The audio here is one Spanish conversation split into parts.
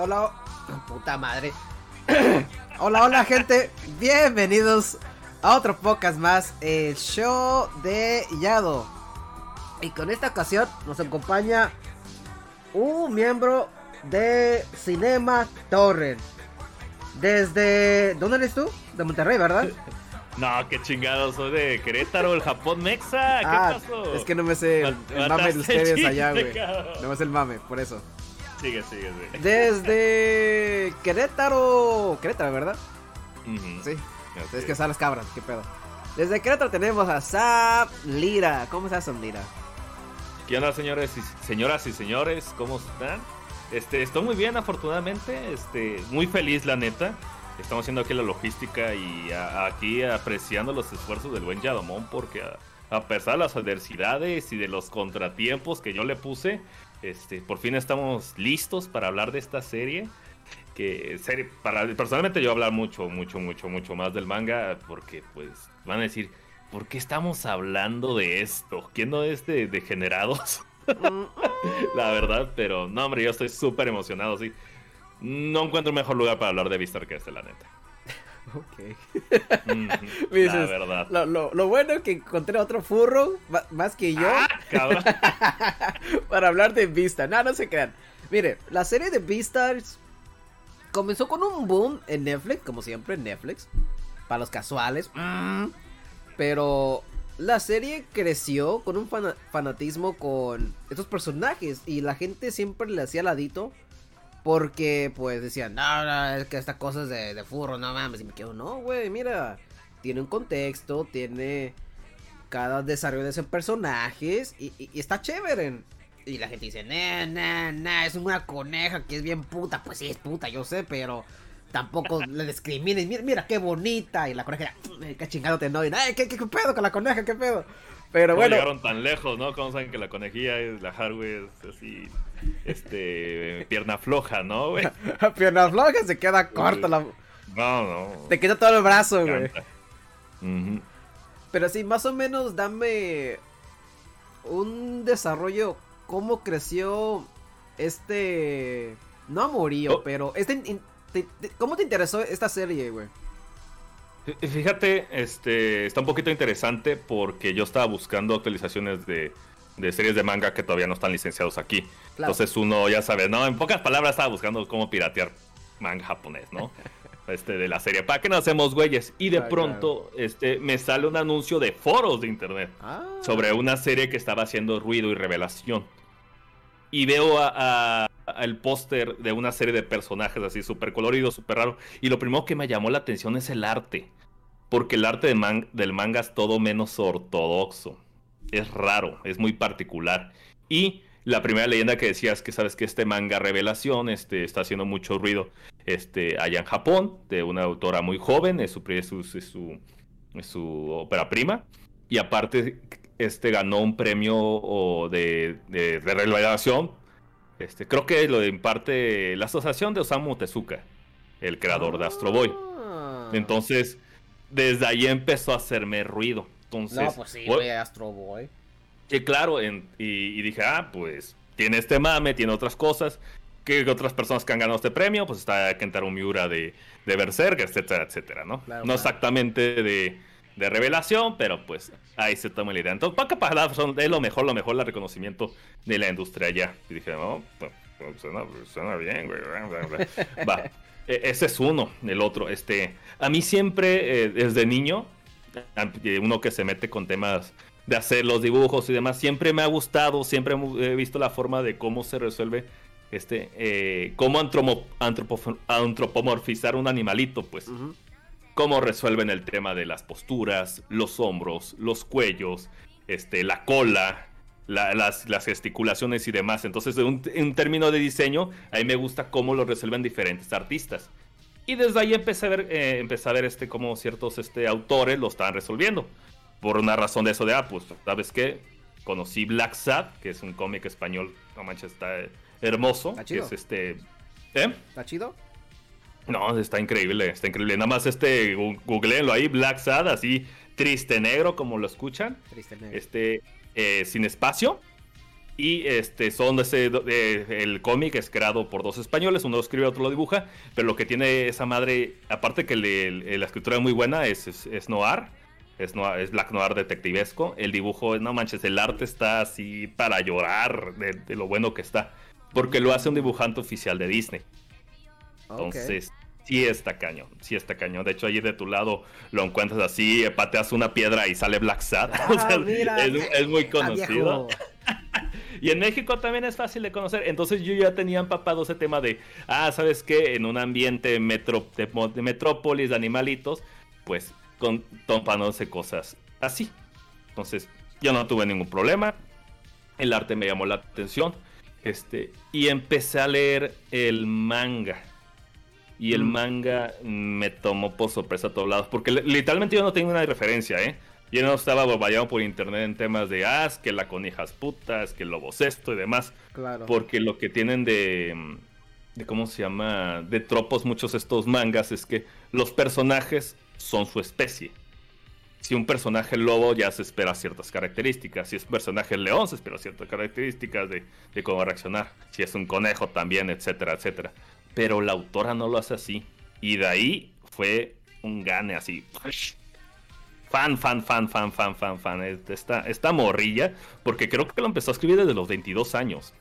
Hola, puta madre. hola, hola gente, bienvenidos a otro podcast más, el show de Yado. Y con esta ocasión nos acompaña un miembro de Cinema Torrent. Desde... ¿Dónde eres tú? De Monterrey, ¿verdad? No, qué chingado, soy de Querétaro, el Japón Mexa. ¿Qué ah, pasó? Es que no me sé el, el mame de ustedes allá, güey. No me sé el mame, por eso. Sigue, sigue, sigue. Desde Querétaro. Querétaro, ¿verdad? Sí. Es que son las cabras, qué pedo. Desde Querétaro tenemos a Sam Lira. ¿Cómo estás, Sam Lira? ¿Qué onda, señores y señoras y señores? ¿Cómo están? Este, estoy muy bien, afortunadamente. Este, muy feliz, la neta. Estamos haciendo aquí la logística y aquí apreciando los esfuerzos del buen Yadomón porque a pesar de las adversidades y de los contratiempos que yo le puse, este, por fin estamos listos para hablar de esta serie. Que para, personalmente yo hablar mucho, mucho, mucho, mucho más del manga. Porque pues van a decir, ¿por qué estamos hablando de esto? ¿Quién no es de degenerados? la verdad, pero no, hombre, yo estoy súper emocionado, sí. No encuentro un mejor lugar para hablar de Vistar que este, la neta. Ok. la verdad. Lo, bueno es que encontré otro furro, más que yo, ah, para hablar de Vista. No, no se crean. Mire, la serie de Beastars comenzó con un boom en Netflix, como siempre en Netflix, para los casuales. Mm. Pero la serie creció con un fanatismo con estos personajes y la gente siempre le hacía ladito porque, pues, decían, no, no, es que esta cosa es de, furro, no mames. Y me quedo, no, güey, mira, tiene un contexto, tiene cada desarrollo de esos personajes y, está chévere. Y la gente dice, nah, nah, nah, es una coneja que es bien puta. Pues sí, es puta, yo sé, pero tampoco le discrimines. Mira, mira qué bonita. Y la coneja, qué chingado te no. Y, ¿qué, qué, pedo con la coneja? ¿Qué pedo? Pero bueno. llegaron tan lejos, no? Como saben que la conejilla es la hardware es así este, pierna floja, ¿no, güey? pierna floja se queda corta la... No, no. Te queda todo el brazo, güey. Pero sí, más o menos dame un desarrollo, cómo creció este... No amorío, oh. pero este... ¿Cómo te interesó esta serie, güey? Fíjate, este, está un poquito interesante porque yo estaba buscando actualizaciones de, de series de manga que todavía no están licenciados aquí. Entonces uno ya sabe, no, en pocas palabras estaba buscando cómo piratear manga japonés, ¿no? Este, de la serie, ¿para qué no hacemos güeyes? Y de pronto este, me sale un anuncio de foros de internet ah. sobre una serie que estaba haciendo ruido y revelación. Y veo a, el póster de una serie de personajes así súper colorido, súper raro. Y lo primero que me llamó la atención es el arte. Porque el arte del manga es todo menos ortodoxo es raro, es muy particular. Y la primera leyenda que decías que sabes que este manga revelación este, está haciendo mucho ruido este, allá en Japón, de una autora muy joven, es su, su, su, ópera prima. Y aparte, este ganó un premio de, de, revelación. Este, creo que lo imparte la asociación de Osamu Tezuka, el creador de Astro Boy. Ah. Entonces, desde ahí empezó a hacerme ruido. Entonces, no, pues sí, güey, Astro Boy. Y claro, y, y, dije, ah, pues tiene este mame, tiene otras cosas que otras personas que han ganado este premio, pues está Kentaro Miura de, de Berserk, etcétera, etcétera, ¿no? no exactamente de, de, revelación, pero pues ahí se toma la idea. Entonces, para para es lo mejor, lo mejor, el reconocimiento de la industria ya. Y dije, no, pues, pues suena, bien, güey. Va. E, ese es uno, el otro. Este, a mí siempre, eh, desde niño, uno que se mete con temas de hacer los dibujos y demás, siempre me ha gustado, siempre he visto la forma de cómo se resuelve este, eh, cómo antropomorfizar un animalito, pues. Cómo resuelven el tema de las posturas, los hombros, los cuellos, este, la cola, las, gesticulaciones y demás. Entonces, en un, término de diseño, a mí me gusta cómo lo resuelven diferentes artistas. Y desde ahí empecé a ver, eh, empecé a ver este, cómo ciertos este, autores lo estaban resolviendo. Por una razón de eso de, ah, pues, ¿sabes qué? Conocí Black Sad, que es un cómic español, no manches, está hermoso. Que es este. ¿Eh? ¿Está chido? No, está increíble, está increíble. Nada más este, googleenlo ahí, Black Sad, así, triste negro, como lo escuchan. Triste negro. Este, eh, sin espacio. Y este, son ese, el cómic es creado por dos españoles, uno lo escribe, otro lo dibuja, pero lo que tiene esa madre, aparte que la escritura es muy buena, es, es, noir, es, noir, es black noir detectivesco, el dibujo, no manches, el arte está así para llorar de lo bueno que está porque lo hace un dibujante oficial de Disney. Entonces, sí está cañón, sí está cañón. De hecho, allí de tu lado lo encuentras así, pateas una piedra y sale Black Sad. Ah, es, muy conocido. y en México también es fácil de conocer. Entonces yo ya tenía empapado ese tema de, ah, ¿sabes qué? En un ambiente metro, de, metrópolis, de animalitos, pues con, tompándose cosas así. Entonces yo no tuve ningún problema. El arte me llamó la atención. Este, y empecé a leer el manga. Y el mm. manga me tomó por sorpresa a todos lados. Porque literalmente yo no tengo una referencia, ¿eh? Yo no estaba bombardeado por internet en temas de, ah, que la conijas putas, que el lobo esto y demás. Claro. Porque lo que tienen de, de, ¿cómo se llama? De tropos muchos estos mangas es que los personajes son su especie si un personaje lobo ya se espera ciertas características, si es un personaje león se espera ciertas características de, cómo reaccionar, si es un conejo también, etcétera, etcétera. Pero la autora no lo hace así. Y de ahí fue un gane así. Fan, fan, fan, fan, fan, fan, fan. Esta, esta morrilla, porque creo que lo empezó a escribir desde los 22 años.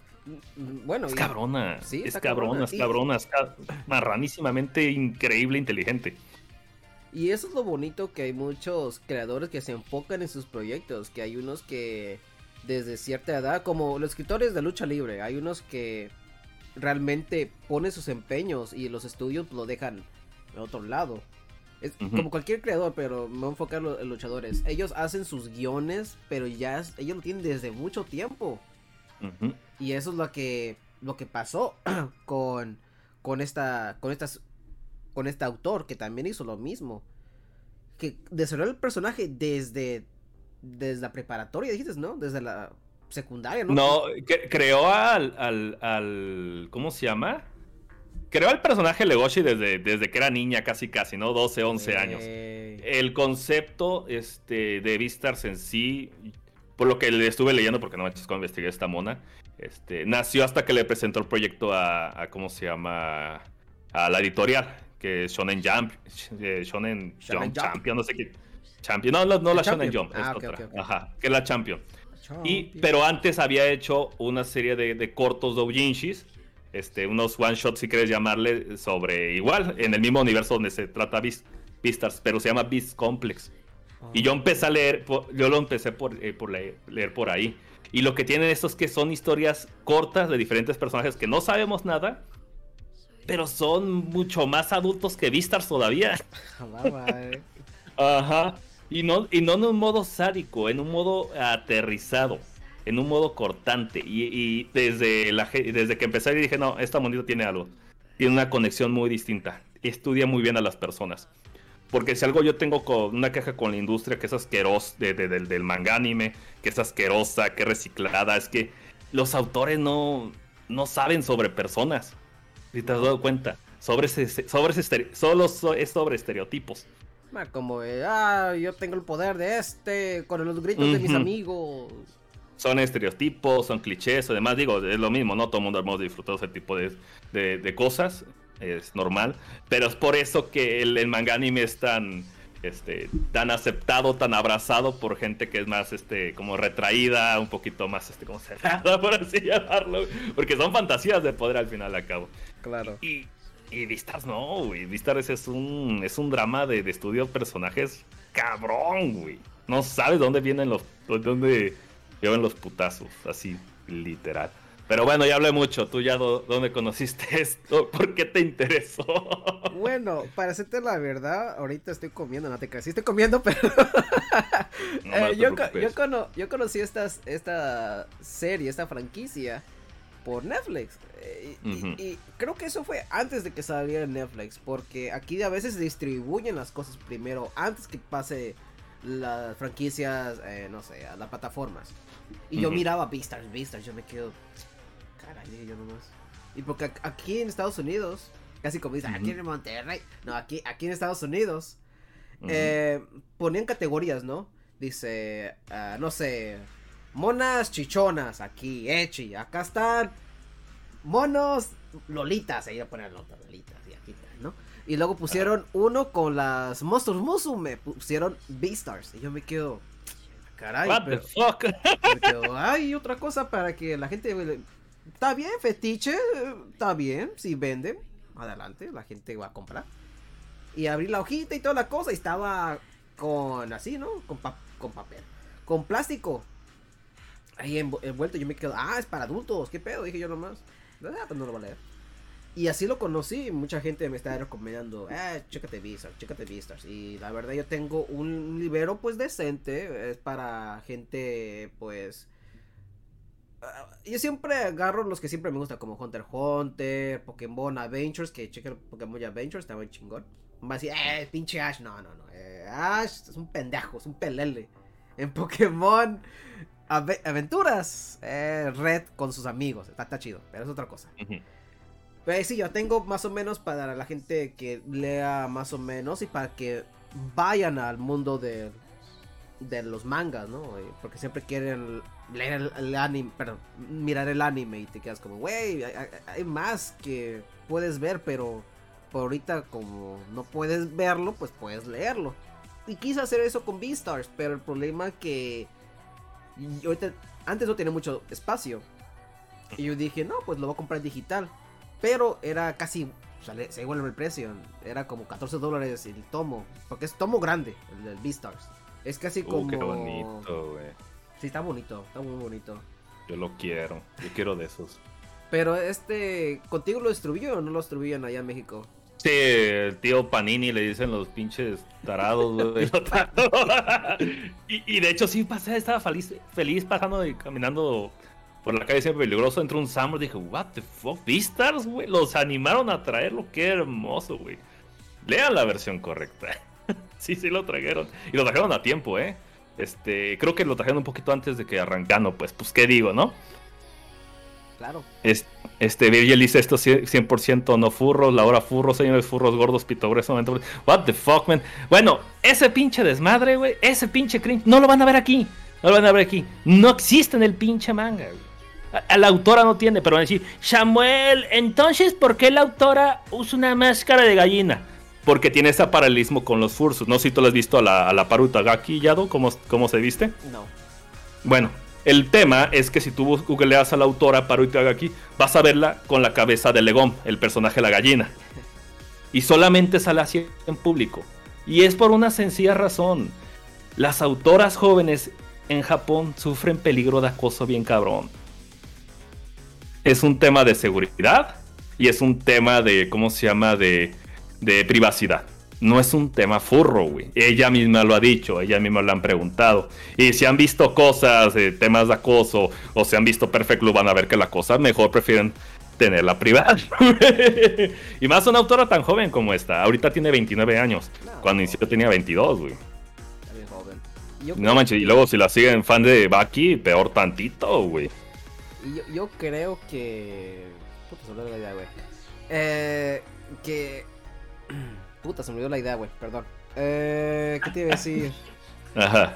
Bueno, es cabrona, ¿Sí? es cabrona, es cabrona, es marranísimamente increíble, inteligente. Y eso es lo bonito que hay muchos creadores que se enfocan en sus proyectos, que hay unos que desde cierta edad, como los escritores de lucha libre, hay unos que realmente ponen sus empeños y los estudios lo dejan en otro lado. Es como cualquier creador, pero me voy a enfocar en los luchadores. Ellos hacen sus guiones, pero ya ellos lo tienen desde mucho tiempo. Y eso es lo que lo que pasó con con esta con estas con este autor que también hizo lo mismo. Que desarrolló el personaje desde, desde la preparatoria, dijiste, ¿no? Desde la secundaria, ¿no? No, creó al, al, ¿Cómo se llama? Creó al personaje Legoshi desde, desde que era niña, casi casi, ¿no? 12, 11 años. El concepto este, de Vistars en sí, por lo que le estuve leyendo, porque no me cuando investigué esta mona, este, nació hasta que le presentó el proyecto a, a ¿cómo se llama? A la editorial que es Shonen Jump, eh, Shonen, Jump, Champion, no sé qué. Champion, no, no, la Shonen Jump, es ah, otra. Ajá, que es la Champion. Y, pero antes había hecho una serie de, de cortos doujinshis, este, unos one shots si quieres llamarle, sobre igual, en el mismo universo donde se trata Beastars, pero se llama Beast Complex. Y yo empecé a leer, yo lo empecé por, eh, por leer, leer, por ahí. Y lo que tienen estos que son historias cortas de diferentes personajes que no sabemos nada, pero son mucho más adultos que Vistars todavía. Ajá. Y no, y no en un modo sádico, en un modo aterrizado, en un modo cortante. Y, desde, la, desde que empecé dije, no, esta monita tiene algo. tiene una conexión muy distinta. Estudia muy bien a las personas. Porque si algo yo tengo con una queja con la industria que es asquerosa de, del manga anime, que es asquerosa, que es reciclada, es que los autores no, no saben sobre personas. Si te has dado cuenta, sobre sobre solo es sobre estereotipos. Como, ah, yo tengo el poder de este, con los gritos de mis amigos. Son estereotipos, son clichés, además digo, es lo mismo, no todo el mundo hemos disfrutado ese tipo de, de cosas es normal. Pero es por eso que el, el manga anime es tan, este, tan aceptado, tan abrazado por gente que es más, este, como retraída, un poquito más, este, como cerrada, por así llamarlo. Porque son fantasías de poder al final a cabo. Claro. Y, y Vistas no, güey. Vistas es un, es un drama de, de estudio de personajes cabrón, güey. No sabes dónde vienen los, dónde vienen los putazos, así, literal. Pero bueno, ya hablé mucho. ¿Tú ya dónde conociste esto? ¿Por qué te interesó? Bueno, para hacerte la verdad, ahorita estoy comiendo, no te creas. Sí estoy comiendo, pero... Eh, yo, yo, conocí esta serie, esta franquicia por Netflix. Eh, y, creo que eso fue antes de que saliera Netflix. Porque aquí a veces se distribuyen las cosas primero, antes que pase las franquicias, eh, no sé, a las plataformas. Y yo miraba Beastars, Beastars, yo me quedo yo nomás. Y porque aquí en Estados Unidos, casi como dicen, aquí en Monterrey, no, aquí, aquí en Estados Unidos, eh, ponían categorías, ¿no? Dice, ah, no sé, monas chichonas, aquí, echi, acá están monos lolitas, ahí a poner lolitas y aquí ¿no? Y luego pusieron uno con las monstruos Musume, pusieron Beastars, y yo me quedo, caray, What the fuck? Me quedo, ay, otra cosa para que la gente Está bien, fetiche, está bien, si venden, adelante, la gente va a comprar. Y abrí la hojita y toda la cosa, y estaba con así, ¿no? Con, con papel, con plástico. Ahí envuelto, yo me quedo, ah, es para adultos, ¿qué pedo? Dije yo nomás, ah, pues no lo voy a leer. Y así lo conocí, mucha gente me está recomendando, eh, chécate Vistas, chécate Vistas. Y la verdad yo tengo un libero pues decente, es para gente pues yo siempre agarro los que siempre me gustan, como Hunter Hunter, Pokémon Adventures, que cheque Pokémon Adventures, está muy chingón. Va a decir, eh, pinche Ash, no, no, no, eh, Ash es un pendejo, es un pelele. En Pokémon Aventuras, eh, Red con sus amigos, está, está, chido, pero es otra cosa. Pero sí, yo tengo más o menos para la gente que lea más o menos y para que vayan al mundo de, de los mangas, ¿no? Porque siempre quieren leer el, anime, perdón, mirar el anime y te quedas como, güey, hay, más que puedes ver, pero por ahorita como no puedes verlo, pues puedes leerlo. Y quise hacer eso con Beastars, pero el problema que antes no tenía mucho espacio. Y yo dije, no, pues lo voy a comprar digital. Pero era casi, o sea, se igual el precio. Era como 14 dólares el tomo. Porque es tomo grande, el del Beastars. Es casi uh, como... Qué bonito, güey. Sí, está bonito, está muy bonito. Yo lo quiero, yo quiero de esos. Pero este, ¿contigo lo distribuyó o no lo distribuyen allá en México? Sí, el tío Panini le dicen los pinches tarados, y, de hecho sí pasé, estaba feliz, feliz pasando y caminando por la calle siempre peligroso, entró un Summer, dije, what the fuck, Beastars, güey, los animaron a traerlo, qué hermoso, güey. Lean la versión correcta. sí, sí lo trajeron. Y lo trajeron a tiempo, eh. Este, creo que lo trajeron un poquito antes de que arrancando, pues, pues, ¿qué digo, no? Claro. este, Virgil dice esto 100% no furros, la hora furros, señores furros gordos, pito What the fuck, man. Bueno, ese pinche desmadre, güey, ese pinche cringe, no lo van a ver aquí. No lo van a ver aquí. No existe en el pinche manga, güey. la autora no tiene, pero van a decir, Samuel, entonces, ¿por qué la autora usa una máscara de gallina? Porque tiene ese paralelismo con los fursus. No sé si tú lo has visto a la, a la Paruta Gaki, Yado, ¿cómo, cómo se viste. No. Bueno, el tema es que si tú googleas a la autora Paruta Gaki, vas a verla con la cabeza de Legón, el personaje de la gallina. Y solamente sale así en público. Y es por una sencilla razón. Las autoras jóvenes en Japón sufren peligro de acoso bien cabrón. Es un tema de seguridad y es un tema de, ¿cómo se llama? De de privacidad. No es un tema furro, güey. Ella misma lo ha dicho, ella misma lo han preguntado. Y si han visto cosas, temas de acoso, o se han visto Perfect van a ver que la cosa mejor prefieren tenerla privada. y más una autora tan joven como esta. Ahorita tiene 29 años. Cuando inició tenía 22, güey. No manches, y luego si la siguen fan de Baki, peor tantito, güey. Yo, yo, creo que. Puta, se la idea, güey. Eh, que. Puta, se me olvidó la idea, güey, perdón. Eh, ¿Qué te iba a decir? Ajá.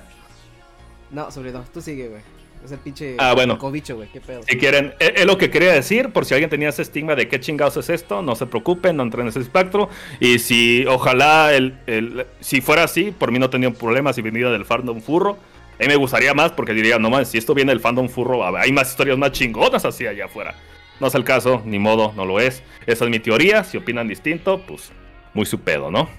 No, se olvidó. Tú sigue, güey. Es el pinche ah, bueno. cobicho, güey. ¿Qué pedo? Si quieren, e, es, lo que quería decir. Por si alguien tenía ese estigma de qué chingados es esto, no se preocupen, no entren en ese espectro. Y si, ojalá, el, el, si fuera así, por mí no tenía problema si viniera del fandom furro. A mí me gustaría más porque diría, no más, si esto viene del fandom furro, hay más historias más chingonas así allá afuera. No es el caso, ni modo, no lo es. Esa es mi teoría. Si opinan distinto, pues muy su pedo, ¿no?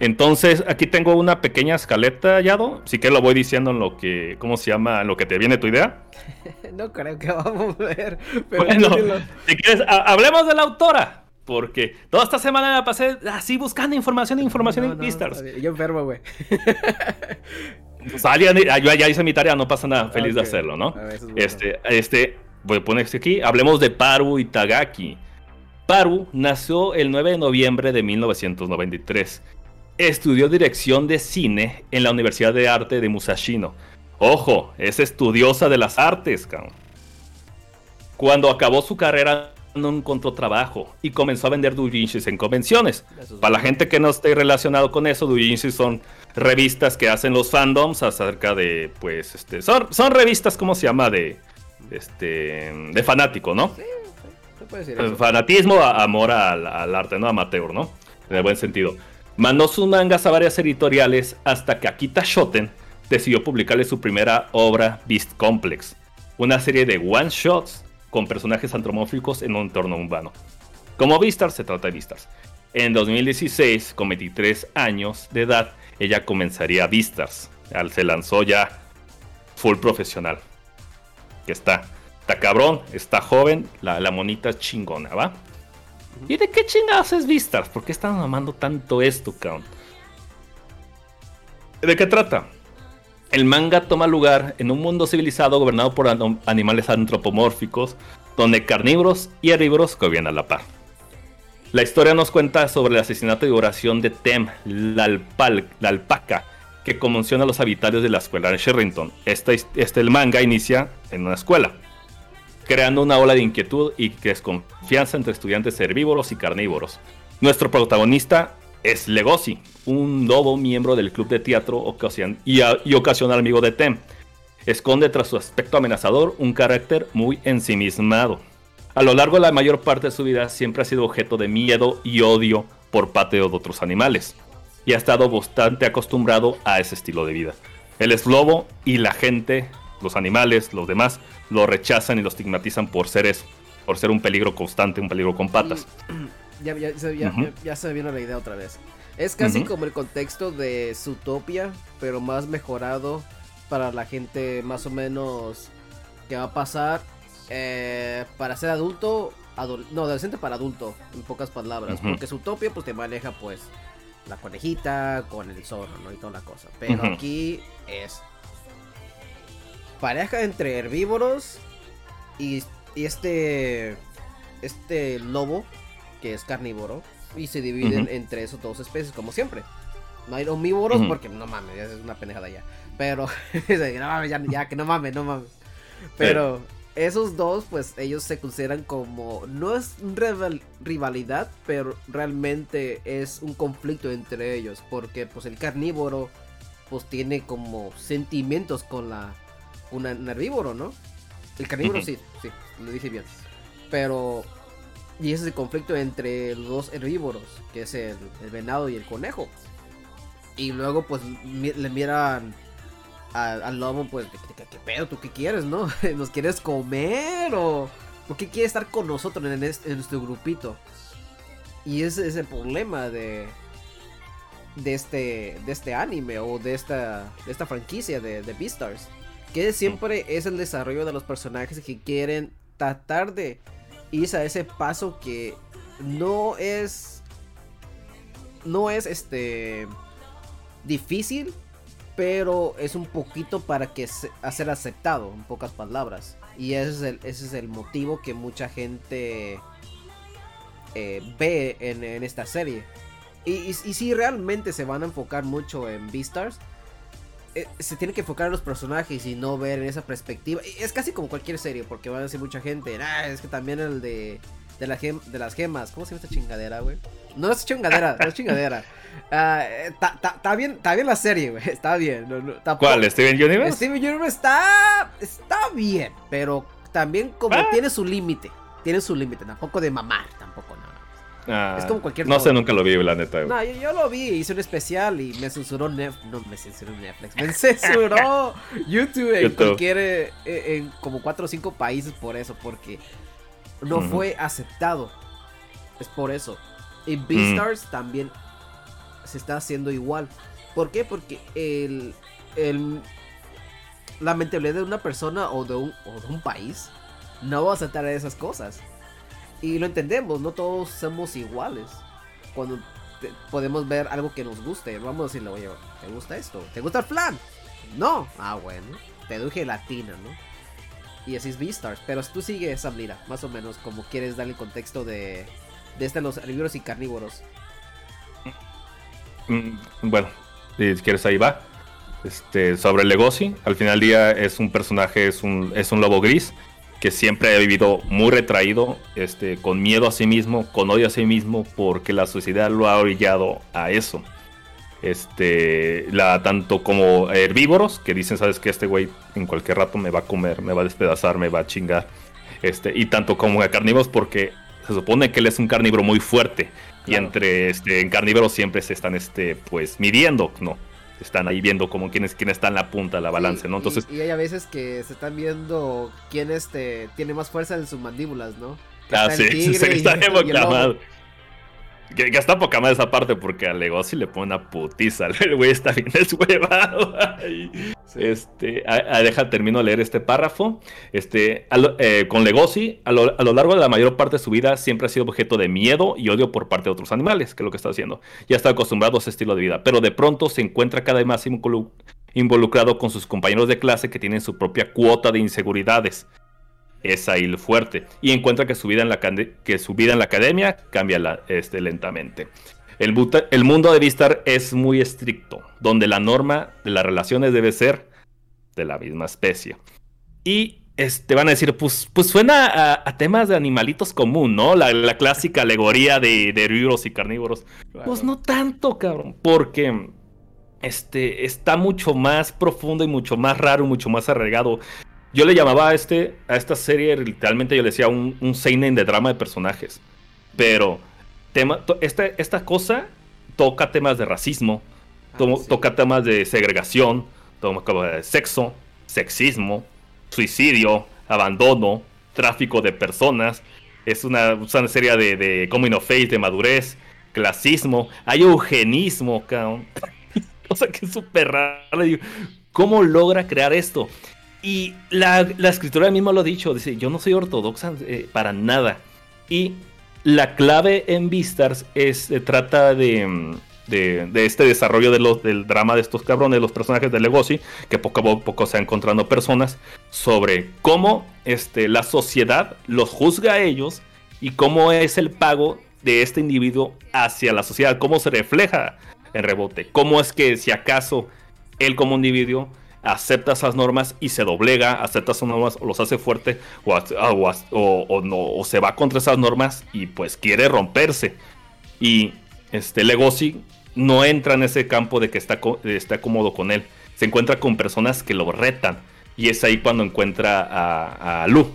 Entonces, aquí tengo una pequeña escaleta, Yado. Sí que lo voy diciendo en lo que, ¿cómo se llama? En lo que te viene tu idea. no creo que vamos a ver. Pero bueno, si quieres, hablemos de la autora. Porque toda esta semana me pasé así buscando información, información en Beastars. yo enfermo, güey. pues yo ya hice mi tarea, no pasa nada, feliz de hacerlo, ¿no? este, este, voy a poner aquí, hablemos de Paru Itagaki. Paru nació el 9 de noviembre de 1993 Estudió dirección de cine en la Universidad de Arte de Musashino. Ojo, es estudiosa de las artes, cabrón. Cuando acabó su carrera no encontró trabajo y comenzó a vender doujinshis en convenciones. Para la gente que no esté relacionado con eso, doujinshis son revistas que hacen los fandoms acerca de, pues, este, son, son revistas, ¿cómo se llama? De, este, de fanático, ¿no? Fanatismo, amor al, al, arte, ¿no? Amateur, ¿no? En el buen sentido. Mandó sus mangas a varias editoriales hasta que Akita Shoten decidió publicarle su primera obra, Beast Complex, una serie de one-shots con personajes antropomórficos en un entorno urbano. Como Beastars, se trata de Beastars. En 2016, con 23 años de edad, ella comenzaría Beastars. Se lanzó ya full profesional. Que está, cabrón, está joven, la, monita chingona, ¿va? ¿Y de qué chingados es Vistas? ¿Por qué están amando tanto esto, cabrón? ¿De qué trata? El manga toma lugar en un mundo civilizado gobernado por animales antropomórficos, donde carnívoros y herbívoros gobiernan a la par. La historia nos cuenta sobre el asesinato y oración de Tem, la, alpaca, que conmociona a los habitantes de la escuela de Sherrington. Este, este el manga inicia en una escuela creando una ola de inquietud y desconfianza entre estudiantes herbívoros y carnívoros. Nuestro protagonista es Legosi, un lobo miembro del club de teatro y, y ocasional amigo de Tem. Esconde tras su aspecto amenazador un carácter muy ensimismado. A lo largo de la mayor parte de su vida siempre ha sido objeto de miedo y odio por parte de otros animales, y ha estado bastante acostumbrado a ese estilo de vida. Él es lobo y la gente, los animales, los demás, lo rechazan y lo estigmatizan por ser eso, por ser un peligro constante, un peligro con patas. Ya, ya, ya, se me vino la idea otra vez. Es casi como el contexto de Zootopia, pero más mejorado para la gente más o menos que va a pasar eh, para ser adulto, no, adolescente para adulto, en pocas palabras. Porque Zootopia pues te maneja pues la conejita con el zorro, ¿no? Y toda la cosa. Pero aquí es pareja entre herbívoros y, este este lobo que es carnívoro y se dividen entre esos dos especies como siempre. No hay omnívoros porque no mames, ya es una pendejada ya. Pero no mames, ya, que no mames, no mames. Pero esos dos, pues ellos se consideran como. No es rivalidad, pero realmente es un conflicto entre ellos. Porque, pues, el carnívoro, pues tiene como sentimientos con la un herbívoro, ¿no? El carnívoro sí, sí, lo dice bien. Pero. Y ese es el conflicto entre los dos herbívoros, que es el, venado y el conejo. Y luego, pues, le miran al, lobo, pues, ¿qué, pedo? ¿Tú qué quieres, no? ¿Nos quieres comer? ¿O por qué quieres estar con nosotros en, en nuestro grupito? Y ese es el problema de, de este, de este anime o de esta, de esta franquicia de, de Beastars que siempre es el desarrollo de los personajes que quieren tratar de irse a ese paso que no es no es este difícil pero es un poquito para que a ser aceptado en pocas palabras y ese es el, ese es el motivo que mucha gente eh, ve en, esta serie. Y, si realmente se van a enfocar mucho en Beastars, eh, se tiene que enfocar en los personajes y no ver en esa perspectiva. Es casi como cualquier serie, porque van a decir mucha gente, ah, es que también el de, de, la de las gemas, ¿cómo se llama esta chingadera, güey? No es chingadera, no es chingadera. Está ah, bien, bien la serie, güey. Está bien. ¿Cuál? ¿Steven Universe? Steven Universe está, está bien, pero también como ah. tiene su límite. Tiene su límite. Tampoco de mamar, no. Ah, es como cualquier. No sé, nunca lo vi, la neta. No, yo, lo vi, hice un especial y me censuró Netflix. No, me censuró Netflix. Me censuró YouTube en cualquier. Eh, en como cuatro o cinco países por eso, porque no fue aceptado. Es por eso. Y Beastars también se está haciendo igual. ¿Por qué? Porque el, el, la mentalidad de una persona o de un, o de un país no va a aceptar esas cosas. Y lo entendemos, no todos somos iguales. Cuando podemos ver algo que nos guste, vamos a decirle, oye, ¿te gusta esto? ¿Te gusta el flan? No. Ah, bueno. Te doy gelatina, ¿no? Y así es Beastars. Pero tú sigues esa lira, más o menos, como quieres darle el contexto de, de este los herbívoros y carnívoros. Mm, bueno, si quieres ahí va. Este, sobre Legosi, al final del día es un personaje, es un, es un lobo gris que siempre ha vivido muy retraído, este, con miedo a sí mismo, con odio a sí mismo, porque la sociedad lo ha orillado a eso. Este, la, tanto como herbívoros, que dicen, sabes que este güey en cualquier rato me va a comer, me va a despedazar, me va a chingar. Este, y tanto como a carnívoros, porque se supone que él es un carnívoro muy fuerte. Y entre este, en carnívoros siempre se están este, pues midiendo, ¿no? Están ahí viendo como quién, es, quién está en la punta de la balanza, ¿no? Entonces, y, hay a veces que se están viendo quién este, tiene más fuerza en sus mandíbulas, ¿no? ah, sí, se está que, que, está poca más esa parte porque a Legosi le pone una putiza. El güey está bien deshuevado. Este, a, deja, termino de leer este párrafo. Este, eh, con Legosi, a lo, a lo, largo de la mayor parte de su vida, siempre ha sido objeto de miedo y odio por parte de otros animales, que es lo que está haciendo. Ya está acostumbrado a ese estilo de vida, pero de pronto se encuentra cada vez más involucrado con sus compañeros de clase que tienen su propia cuota de inseguridades es ahí el fuerte. Y encuentra que su vida en la, que su vida en la academia cambia este, lentamente. El, el, mundo de Vistar es muy estricto, donde la norma de las relaciones debe ser de la misma especie. Y este, van a decir, pues, pues suena a, temas de animalitos común, ¿no? La, clásica alegoría de, de, herbívoros y carnívoros. Pues no tanto, cabrón, porque este, está mucho más profundo y mucho más raro, mucho más arraigado. Yo le llamaba a, este, a esta serie, literalmente yo le decía un, un seinen de drama de personajes. Pero tema, esta, esta cosa toca temas de racismo, ah, toca temas de segregación, toca de sexo, sexismo, suicidio, abandono, tráfico de personas. Es una, una serie de, de coming of de madurez, clasismo, hay eugenismo, cabrón. cosa que es súper rara. ¿Cómo logra crear esto? Y la, escritora misma lo ha dicho, dice, yo no soy ortodoxa eh, para nada. Y la clave en Vistars es, trata de, de, este desarrollo de del drama de estos cabrones, los personajes de Legosi, que poco a poco se van encontrando personas, sobre cómo este, la sociedad los juzga a ellos y cómo es el pago de este individuo hacia la sociedad, cómo se refleja en rebote, cómo es que si acaso él como individuo acepta esas normas y se doblega, acepta esas normas los hace fuerte o, o, no, o se va contra esas normas y pues quiere romperse. Y este Legosi no entra en ese campo de que está, está cómodo con él. Se encuentra con personas que lo retan. Y es ahí cuando encuentra a, Lu,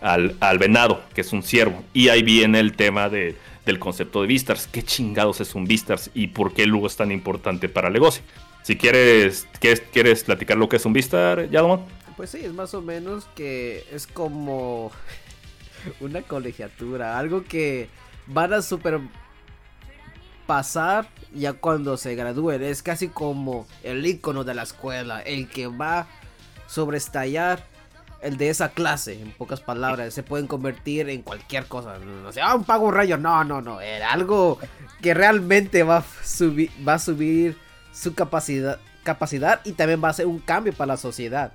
al, al, venado, que es un ciervo. Y ahí viene el tema de, del concepto de Vistars. ¿Qué chingados es un Vistars y por qué Lu es tan importante para Legosi? Si quieres, quieres, platicar lo que es un Vistar, Yadon. Pues sí, es más o menos que es como una colegiatura, algo que van a super pasar ya cuando se gradúen. Es casi como el icono de la escuela, el que va a sobrestallar el de esa clase, en pocas palabras, se pueden convertir en cualquier cosa. No sé, ah, un pago rayo, no, no, no, era algo que realmente va subir, va a subir su capacidad, capacidad y también va a ser un cambio para la sociedad.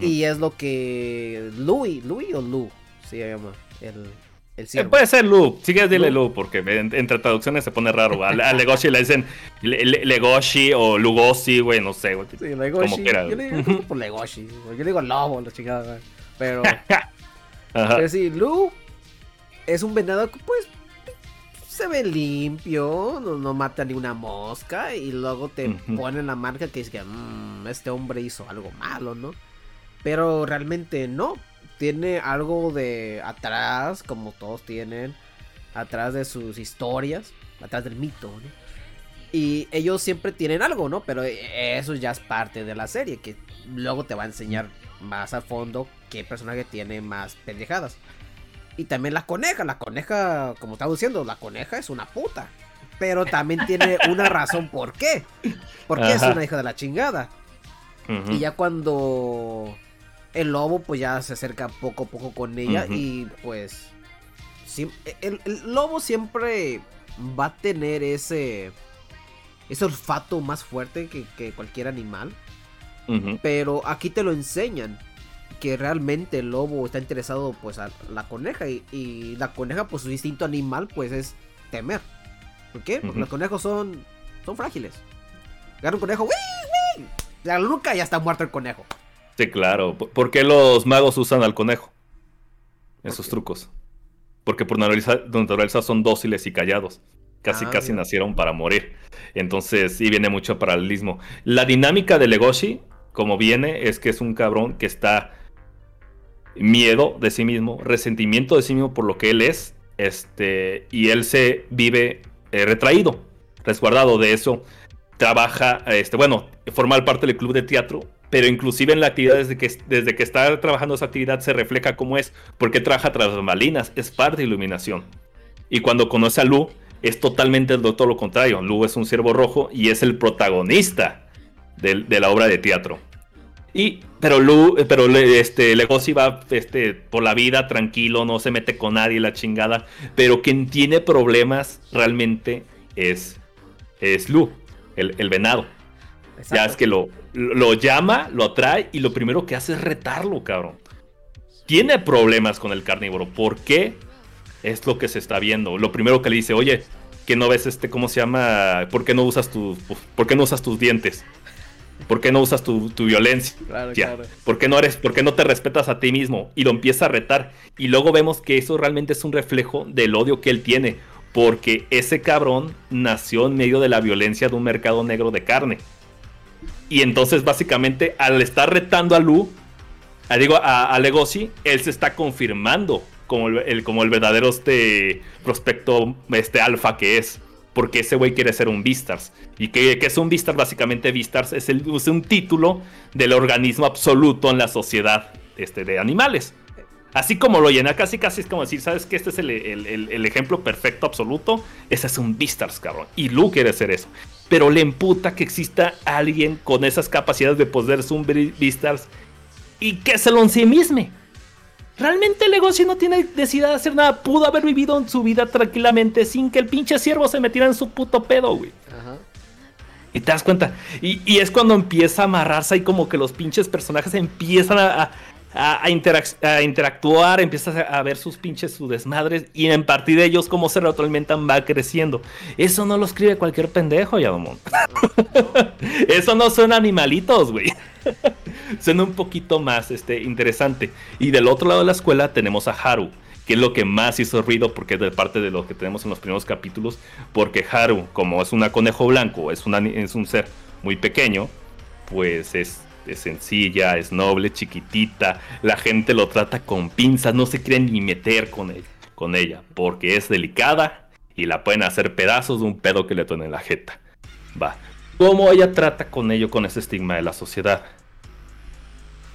Y es lo que Louis, Louis o Lou se llama, el, El puede ser Lu, sigue dile Lu, porque entre traducciones se pone raro. A, Legoshi le dicen Legoshi o Lugoshi, güey, no sé, güey. Sí, Legoshi. Como quiera. Yo le digo por Legoshi, yo digo lobo, la chingada, pero... pero sí, Lu es un venado que pues se ve limpio, no, mata ni una mosca y luego te ponen la marca que dice que mm, este hombre hizo algo malo, ¿no? Pero realmente no, tiene algo de atrás, como todos tienen, atrás de sus historias, atrás del mito, ¿no? Y ellos siempre tienen algo, ¿no? Pero eso ya es parte de la serie, que luego te va a enseñar más a fondo qué personaje tiene más pendejadas. Y también la coneja, la coneja, como estaba diciendo, la coneja es una puta. Pero también tiene una razón por qué. Porque es una hija de la chingada. Y ya cuando el lobo pues ya se acerca poco a poco con ella y pues... el, lobo siempre va a tener ese... Ese olfato más fuerte que, cualquier animal. Pero aquí te lo enseñan que realmente el lobo está interesado pues a la coneja y, la coneja pues su instinto animal pues es temer. ¿Por qué? Porque los conejos son son frágiles. Agarra un conejo, ¡Wii, wii! La nuca ya está muerto el conejo. Sí, claro. ¿Por qué los magos usan al conejo? Esos trucos. Porque por naturaleza, son dóciles y callados. Casi, ah, casi nacieron para morir. Entonces, sí viene mucho paralelismo. La dinámica de Legoshi, como viene, es que es un cabrón que está miedo de sí mismo, resentimiento de sí mismo por lo que él es, este, y él se vive eh, retraído, resguardado de eso. Trabaja, este, bueno, forma parte del club de teatro, pero inclusive en la actividad desde que, desde que está trabajando esa actividad se refleja cómo es, porque trabaja tras las malinas, es parte de iluminación. Y cuando conoce a Lu, es totalmente todo lo contrario. Lu es un ciervo rojo y es el protagonista de la obra de teatro. Y, pero Lu, pero este, Legoshi va este, por la vida tranquilo, no se mete con nadie, la chingada. Pero quien tiene problemas realmente es, es Lu, el, venado. Ya es que lo, lo llama, lo atrae y lo primero que hace es retarlo, cabrón. Tiene problemas con el carnívoro. ¿Por qué? Es lo que se está viendo. Lo primero que le dice, oye, que no ves este, ¿cómo se llama? ¿Por qué no usas tus, por qué no usas tus dientes? ¿Por qué no usas tu, violencia? Claro, ¿Por qué no eres, por qué no te respetas a ti mismo? Y lo empieza a retar. Y luego vemos que eso realmente es un reflejo del odio que él tiene. Porque ese cabrón nació en medio de la violencia de un mercado negro de carne. Y entonces, básicamente, al estar retando a Lu, a, digo, a, Legoshi, él se está confirmando como el, como el verdadero este prospecto este alfa que es porque ese güey quiere ser un Vistars. ¿Y que, es un Vistars? Básicamente Vistars es, el, un título del organismo absoluto en la sociedad este, de animales. Así como lo llena, casi casi es como decir, ¿sabes qué? Este es el, ejemplo perfecto absoluto. Ese es un Vistars, cabrón. Y Lu quiere ser eso. Pero le emputa que exista alguien con esas capacidades de poder ser un Vistars y que se lo en sí. Realmente Legoshi no tiene necesidad de hacer nada. Pudo haber vivido en su vida tranquilamente sin que el pinche ciervo se metiera en su puto pedo, güey. Ajá. Y te das cuenta. Y, es cuando empieza a amarrarse y como que los pinches personajes empiezan a, a, interactuar, empiezas a, ver sus pinches, sus desmadres. Y en partir de ellos, cómo se retroalimentan, va creciendo. Eso no lo escribe cualquier pendejo, Yadomon. Eso no son animalitos, güey. Suena un poquito más este, interesante. Y del otro lado de la escuela tenemos a Haru, que es lo que más hizo ruido porque es de parte de lo que tenemos en los primeros capítulos. Porque Haru, como es un conejo blanco, es, es un ser muy pequeño, pues es, sencilla, es noble, chiquitita. La gente lo trata con pinzas, no se quieren ni meter con, con ella, porque es delicada y la pueden hacer pedazos de un pedo que le tonen en la jeta. Va. ¿Cómo ella trata con ello, con ese estigma de la sociedad?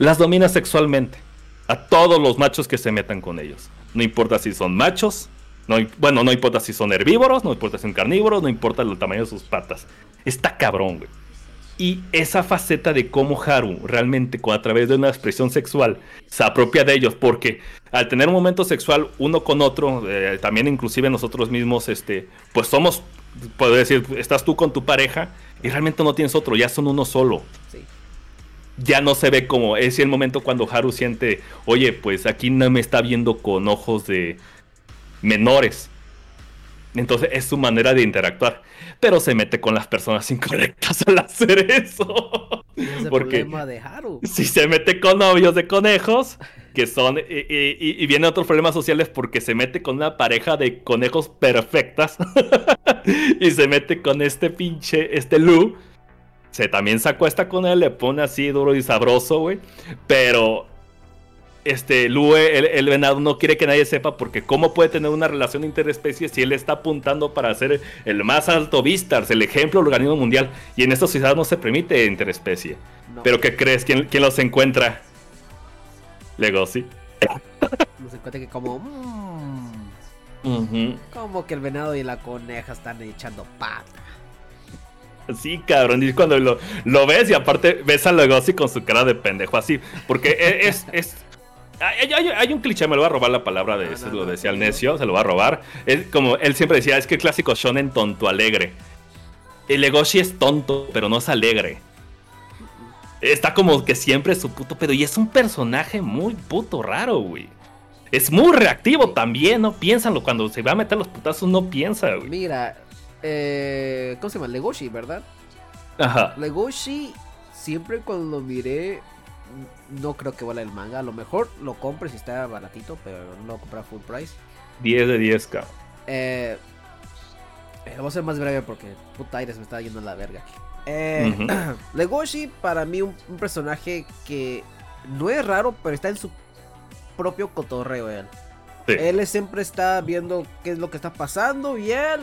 Las domina sexualmente. A todos los machos que se metan con ellos. No importa si son machos, no, bueno, no importa si son herbívoros, no importa si son carnívoros, no importa el tamaño de sus patas. Está cabrón, güey. Y esa faceta de cómo Haru realmente a través de una expresión sexual se apropia de ellos, porque al tener un momento sexual uno con otro, eh, también inclusive nosotros mismos, este, pues somos, puedo decir, estás tú con tu pareja y realmente no tienes otro, ya son uno solo. Sí ya no se ve como es el momento cuando Haru siente, oye, pues aquí no me está viendo con ojos de menores. Entonces es su manera de interactuar. Pero se mete con las personas incorrectas al hacer eso. Es el problema de Haru. Si se mete con novios de conejos, que son. Y, y, y vienen otros problemas sociales porque se mete con una pareja de conejos perfectas. y se mete con este pinche. Este Lu. Se también se acuesta con él, le pone así duro y sabroso, güey. Pero este, Lue, el, venado, no quiere que nadie sepa porque cómo puede tener una relación interespecie si él está apuntando para ser el más alto Vistars, el ejemplo del organismo mundial. Y en esta sociedad no se permite interespecie. Pero ¿qué crees? ¿Quién, quién los encuentra? Legosi. Los encuentra que como... Mmm, Como que el venado y la coneja están echando pata. Sí, cabrón. Y cuando lo, lo, ves y aparte ves a Legosi con su cara de pendejo así. Porque e, es, es, hay, un cliché, me lo va a robar la palabra de eso, lo decía el necio, se lo va a robar. Es como él siempre decía, es que el clásico shonen tonto alegre. El Legoshi es tonto, pero no es alegre. Está como que siempre es su puto pedo. Y es un personaje muy puto raro, güey. Es muy reactivo también, ¿no? Piénsalo. Cuando se va a meter los putazos, no piensa, güey. Mira, eh, ¿cómo se llama? Legoshi, ¿verdad? Ajá. Legoshi, siempre cuando lo miré, no creo que vale el manga. A lo mejor lo compre si está baratito, pero no lo compra full price. 10 de 10k. Eh, eh, voy a ser más breve porque puta aire se me está yendo a la verga. Eh, Legoshi, para mí, un, personaje que no es raro, pero está en su propio cotorreo. Él, él siempre está viendo qué es lo que está pasando y él.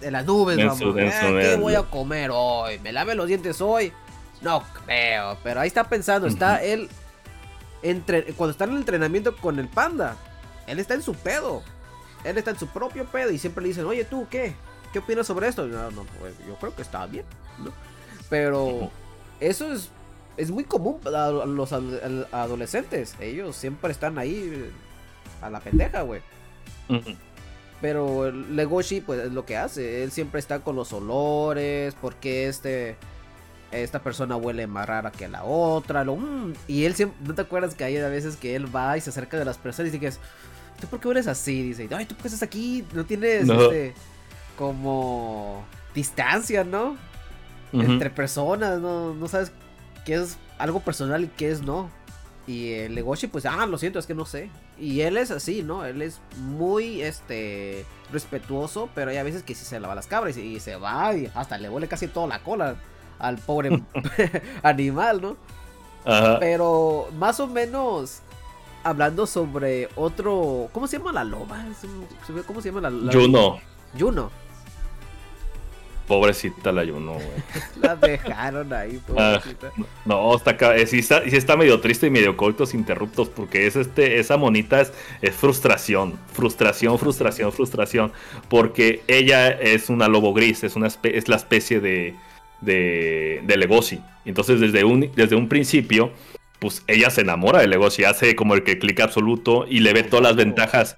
De las nubes, vamos. Eh, ¿Qué voy a comer hoy? ¿Me lave los dientes hoy? No creo, pero ahí está pensando, está él entre, cuando está en el entrenamiento con el panda, él está en su pedo. Él está en su propio pedo y siempre le dicen, oye tú, ¿qué? ¿Qué opinas sobre esto? No, no, pues, yo creo que está bien, ¿no? Pero eso es, es muy común para los adolescentes. Ellos siempre están ahí a la pendeja, güey. Pero Legoshi, pues es lo que hace. Él siempre está con los olores, porque este esta persona huele más rara que la otra. Lo, mm, y él siempre, ¿no te acuerdas que hay a veces que él va y se acerca de las personas y dice, ¿tú por qué hueles así? Dice, ay, ¿tú por qué estás aquí? No tienes Este, como distancia, ¿no? Entre personas, ¿no? No sabes qué es algo personal y qué es no. Y el Legoshi, pues, ah, lo siento, es que no sé. Y él es así, ¿no? Él es muy, este, respetuoso, pero hay a veces que sí se lava las cabras y, y se va y hasta le huele casi toda la cola al pobre animal, ¿no? Pero más o menos hablando sobre otro. ¿Cómo se llama la loba? ¿Cómo se llama la, la Juno. Juno. Pobrecita la Juno, güey. la dejaron ahí, ah, pobrecita. no, está, eh, sí está, sí está medio triste y medio cortos interruptos porque es este, esa monita es, es, frustración, frustración, frustración, frustración. Porque ella es una lobo gris, es, una es la especie de, de, de Legoshi. Entonces desde un, desde un principio, pues ella se enamora de Legoshi, hace como el que clic absoluto y le ve todas las ventajas.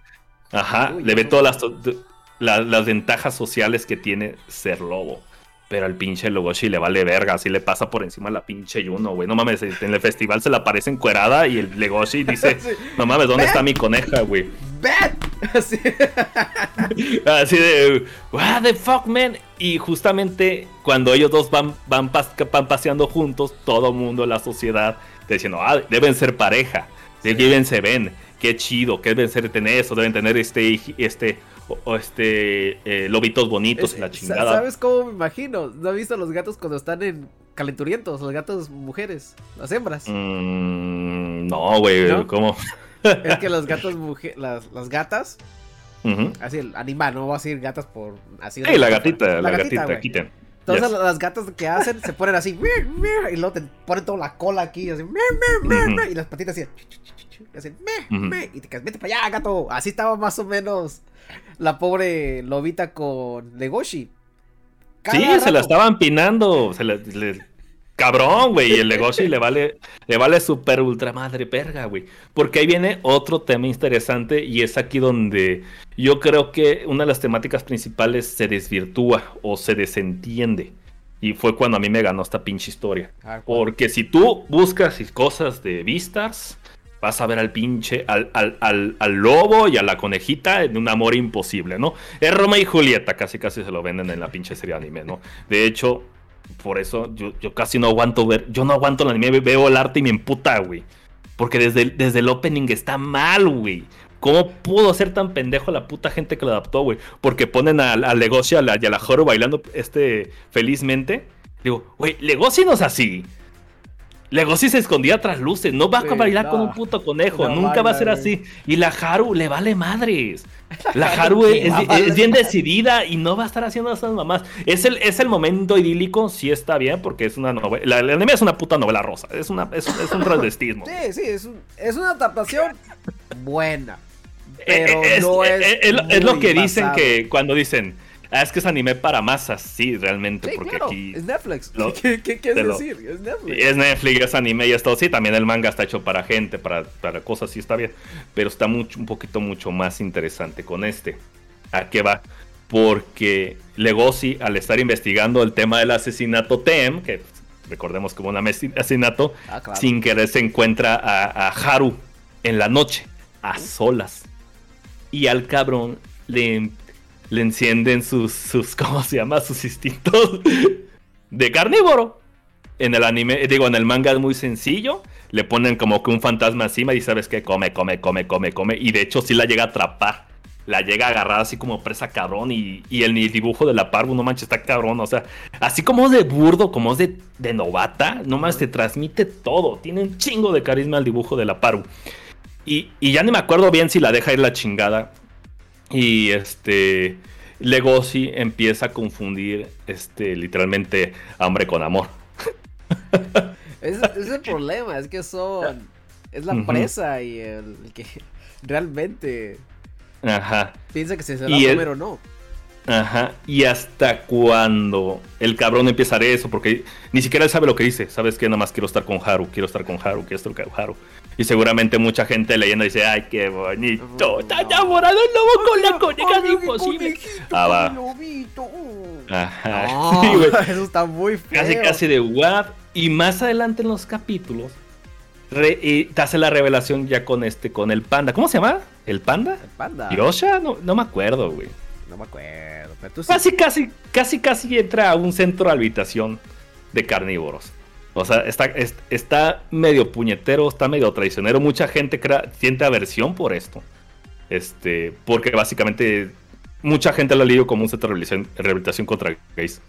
Ajá, le ve todas las, las, ventajas sociales que tiene ser lobo. Pero al pinche Legoshi le vale verga, así le pasa por encima la pinche Yuno, güey. No mames, en el festival se le aparece encuerada y el Legoshi dice, no mames, ¿dónde está mi coneja, güey? Así. Así de, what the fuck, man. Y justamente cuando ellos dos van, van, paseando juntos, todo el mundo, la sociedad, diciendo, ah, deben ser pareja, deben se ven, qué chido, que deben ser tener eso, deben tener este, este, o, este, eh, lobitos bonitos en la chingada. ¿Sabes cómo me imagino? ¿No has visto los gatos cuando están en calenturientos, los gatos mujeres, las hembras? Mm, no, güey, ¿cómo? es que los gatos las, las gatas, así el animal, no voy a decir gatas por así. la gatita, la, gatita, quiten. Entonces las gatas que hacen se ponen así y luego te ponen toda la cola aquí así, y las patitas así y hacen y te quedas, vete para allá, gato. Así estaba más o menos la pobre lobita con Legoshi. sí, se la estaban pinando, se le, cabrón, güey. Y el negocio le vale, le vale super ultra madre perga, güey. Porque ahí viene otro tema interesante y es aquí donde yo creo que una de las temáticas principales se desvirtúa o se desentiende. Y fue cuando a mí me ganó esta pinche historia. Ah, Porque si tú buscas cosas de vistas, vas a ver al pinche, al, al, al, lobo y a la conejita en un amor imposible, ¿no? Es Roma y Julieta, casi casi se lo venden en la pinche serie anime, ¿no? De hecho, por eso yo, yo casi no aguanto ver, yo no aguanto el anime, veo el arte y me emputa, güey. Porque desde, desde el opening está mal, güey. ¿Cómo pudo ser tan pendejo la puta gente que lo adaptó, güey? Porque ponen al Legocio y a la, a la Joro bailando este felizmente. Digo, güey, Legocio no es así. Legoshi se escondía tras luces. No va a bailar con un puto conejo. nunca va a ser así. Y la Haru le vale madres. La Haru es, bien decidida y no va a estar haciendo esas mamás. Es el, es el momento idílico, sí está bien, porque es una novela. La, la anime es una puta novela rosa. Es, una, es, un transvestismo. Sí, sí, es, es una adaptación buena. Pero eh, no es. Es, lo que dicen que cuando dicen Ah, es que es anime para masas, sí, realmente. porque aquí. Es Netflix. ¿Qué, quieres decir? Es Netflix. Es Netflix, es anime y esto. Sí, también el manga está hecho para gente, para, para cosas, sí está bien. Pero está mucho, un poquito mucho más interesante con este. ¿A qué va? Porque Legosi, al estar investigando el tema del asesinato Tem, que recordemos como un asesinato, ah, sin querer se encuentra a, a Haru en la noche, a solas. Y al cabrón le le encienden sus, sus, ¿cómo se llama? Sus instintos de carnívoro. En el anime, digo, en el manga es muy sencillo. Le ponen como que un fantasma encima y sabes que come, come, come, come, come. Y de hecho sí la llega a atrapar. La llega a agarrar así como presa cabrón. Y, y el, dibujo de la parvo, no manches, está cabrón. O sea, así como es de burdo, como es de, de novata, nomás te transmite todo. Tiene un chingo de carisma el dibujo de la parvo. Y, y ya ni me acuerdo bien si la deja ir la chingada. Y este. Legosi empieza a confundir este, literalmente hambre con amor. Ese es el problema, es que son. Es la presa y el, que realmente. Ajá. Piensa que se se va a comer o no. Ajá. Y hasta cuando el cabrón empieza a eso, porque ni siquiera él sabe lo que dice. Sabes que nada más quiero estar con Haru, quiero estar con Haru, quiero estar con Haru. Y seguramente mucha gente leyendo dice, ay, qué bonito. Está enamorado el lobo con la coneja, es imposible. Ah, va. Ajá. eso está muy feo. Casi, casi de what. Y más adelante en los capítulos, te hace la revelación ya con este, con el panda. ¿Cómo se llama? ¿El panda? El panda. ¿Hirosha? No, no me acuerdo, güey. No me acuerdo. Casi, casi, casi, casi entra a un centro de habitación de carnívoros. O sea, está, está medio puñetero, está medio traicionero. Mucha gente siente aversión por esto. Este, porque básicamente mucha gente lo ha leído como un centro de rehabilitación, contra gays.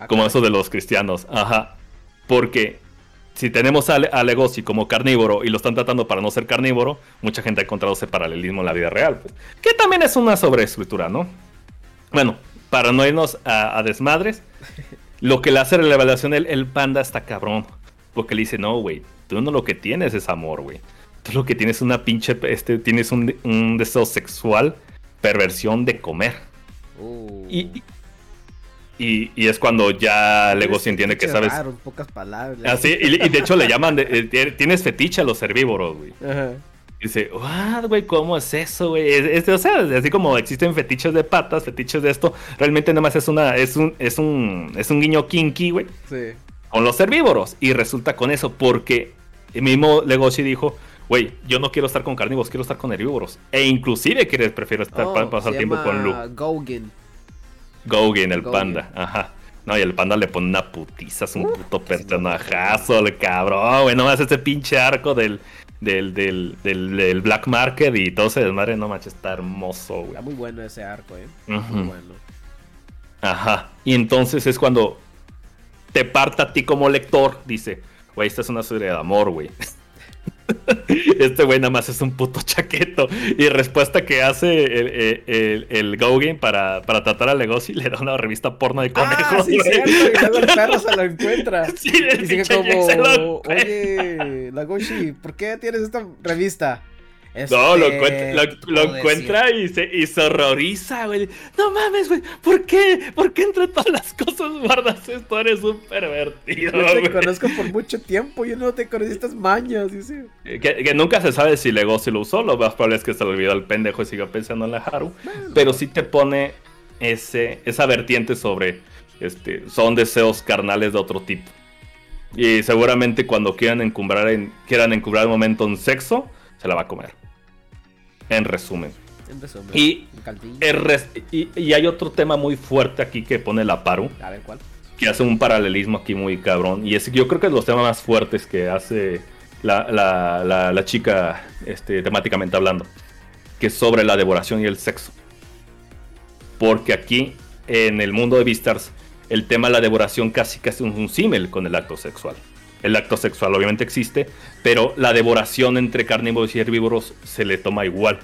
Ah, como eso de los cristianos. Ajá. Porque si tenemos a, a Legosi como carnívoro y lo están tratando para no ser carnívoro, mucha gente ha encontrado ese paralelismo en la vida real. Pues, que también es una sobreescritura, ¿no? Bueno, para no irnos a desmadres, lo que le hace la evaluación el, panda está cabrón. Porque le dice, no, güey, tú no lo que tienes es amor, güey. Tú lo que tienes es una pinche, este, tienes un, deseo sexual, perversión de comer. Uh. Y, y, es cuando ya Legosi entiende que sabes. pocas palabras. Así, ah, y, y, de hecho le llaman, eh, tienes fetiche a los herbívoros, güey. Ajá. Dice, what, güey, ¿cómo es eso, güey? Este, o sea, así como existen fetiches de patas, fetiches de esto, realmente nada más es una, es un, es un, es un guiño kinky, güey. Sí. Con los herbívoros. Y resulta con eso, porque el mismo Legoshi dijo, güey, yo no quiero estar con carnívoros, quiero estar con herbívoros. E inclusive quieres, prefiero estar oh, pasar tiempo con Lu. Gaugen. Gaugen, el panda, ajá. No, y el panda le pone una putiza, es un puto personajazo, el cabrón, güey. Nomás ese pinche arco del, del, del, del, Black Market y todo ese desmadre, no manches, está hermoso, güey. Está muy bueno ese arco, eh. Muy bueno. Ajá. Y entonces es cuando te parta a ti como lector, dice, güey, esta es una serie de amor, güey. este güey nada más es un puto chaqueto. Y respuesta que hace el, el, el, Gauguin para, para tratar al negocio le da una revista porno de conejos. Ah, sí, cierto, y perro se lo encuentra. Sí, y sigue como, oye, Lagoshi, ¿por qué tienes esta revista? No, lo encuentra, y, se, y se horroriza, güey. No mames, güey. ¿Por qué? ¿Por qué entre todas las cosas guardas esto? Eres un pervertido. Yo te conozco por mucho tiempo. Yo no te conocí estas mañas. Que, que, nunca se sabe si legó, si lo usó. Lo más probable es que se le olvidó el pendejo y siga pensando en la Haru. Pero sí te pone ese, esa vertiente sobre. Este, son deseos carnales de otro tipo. Y seguramente cuando quieran encumbrar, en, quieran encumbrar el momento en sexo, se la va a comer. En resumen. En resumen. Y, y, hay otro tema muy fuerte aquí que pone la Paru. A ver cuál. Que hace un paralelismo aquí muy cabrón. Y es yo creo que es los temas más fuertes que hace la, la, la, chica este, temáticamente hablando. Que es sobre la devoración y el sexo. Porque aquí, en el mundo de Beastars, el tema de la devoración casi que es un, símil con el acto sexual. El acto sexual obviamente existe, pero la devoración entre carnívoros y herbívoros se le toma igual.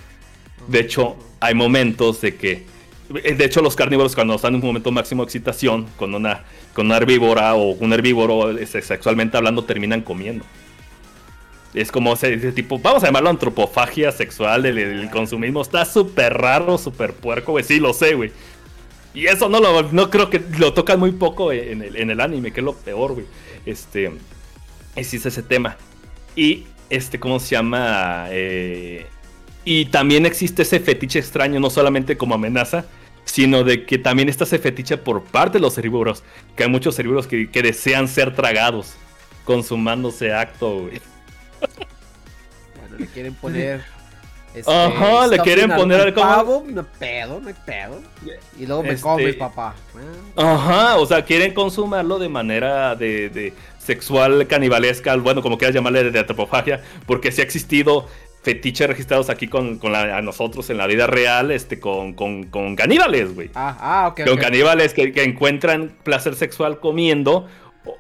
De hecho, hay momentos de que, de hecho, los carnívoros cuando están en un momento máximo de excitación con una, con una herbívora o un herbívoro este, sexualmente hablando terminan comiendo. Es como ese, tipo, vamos a llamarlo antropofagia sexual, el, consumismo. Está súper raro, súper puerco, güey. Sí, lo sé, güey. Y eso no lo no creo que lo tocan muy poco en el, en el anime, que es lo peor, güey. Este. Existe ese tema. Y este, ¿cómo se llama? Eh, y también existe ese fetiche extraño, no solamente como amenaza, sino de que también está ese fetiche por parte de los herbívoros. Que hay muchos herbívoros que, desean ser tragados, consumándose acto, güey. Bueno, le quieren poner este, Ajá, le quieren poner al pavo, me pedo, me pedo. Y luego me este, papá. Ajá, o sea, quieren consumirlo de manera de, sexual canibalesca, bueno, como quieras llamarle, de antropofagia, porque si ha existido fetiches registrados aquí con, a nosotros en la vida real, este, con, con, caníbales, güey. Ah, ah, ok. Con caníbales que, que encuentran placer sexual comiendo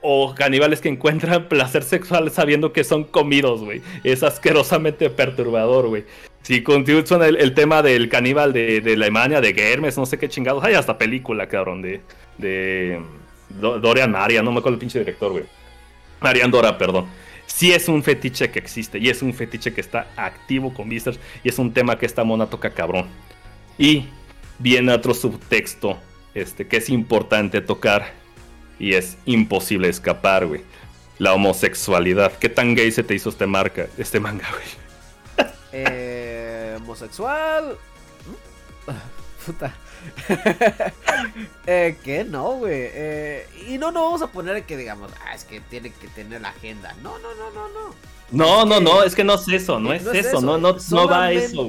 o caníbales que encuentran placer sexual sabiendo que son comidos, güey. Es asquerosamente perturbador, güey. Si continúan el, el tema del caníbal de, de Alemania, de Germes, no sé qué chingados. Hay hasta película, cabrón, de, de Dorian Maria, no me acuerdo el pinche director, güey. Marian Dora, perdón. Sí es un fetiche que existe y es un fetiche que está activo con Vistas y es un tema que esta mona toca cabrón. Y viene otro subtexto este, que es importante tocar y es imposible escapar, güey. La homosexualidad. ¿Qué tan gay se te hizo este marca, este manga, güey? Eh, homosexual. Puta. eh, que no, güey. Eh, y no nos vamos a poner que digamos, ah, es que tiene que tener la agenda. No, no, no, no, no. No, no, no, es que no es eso, no es, eso, no, no, no va eso.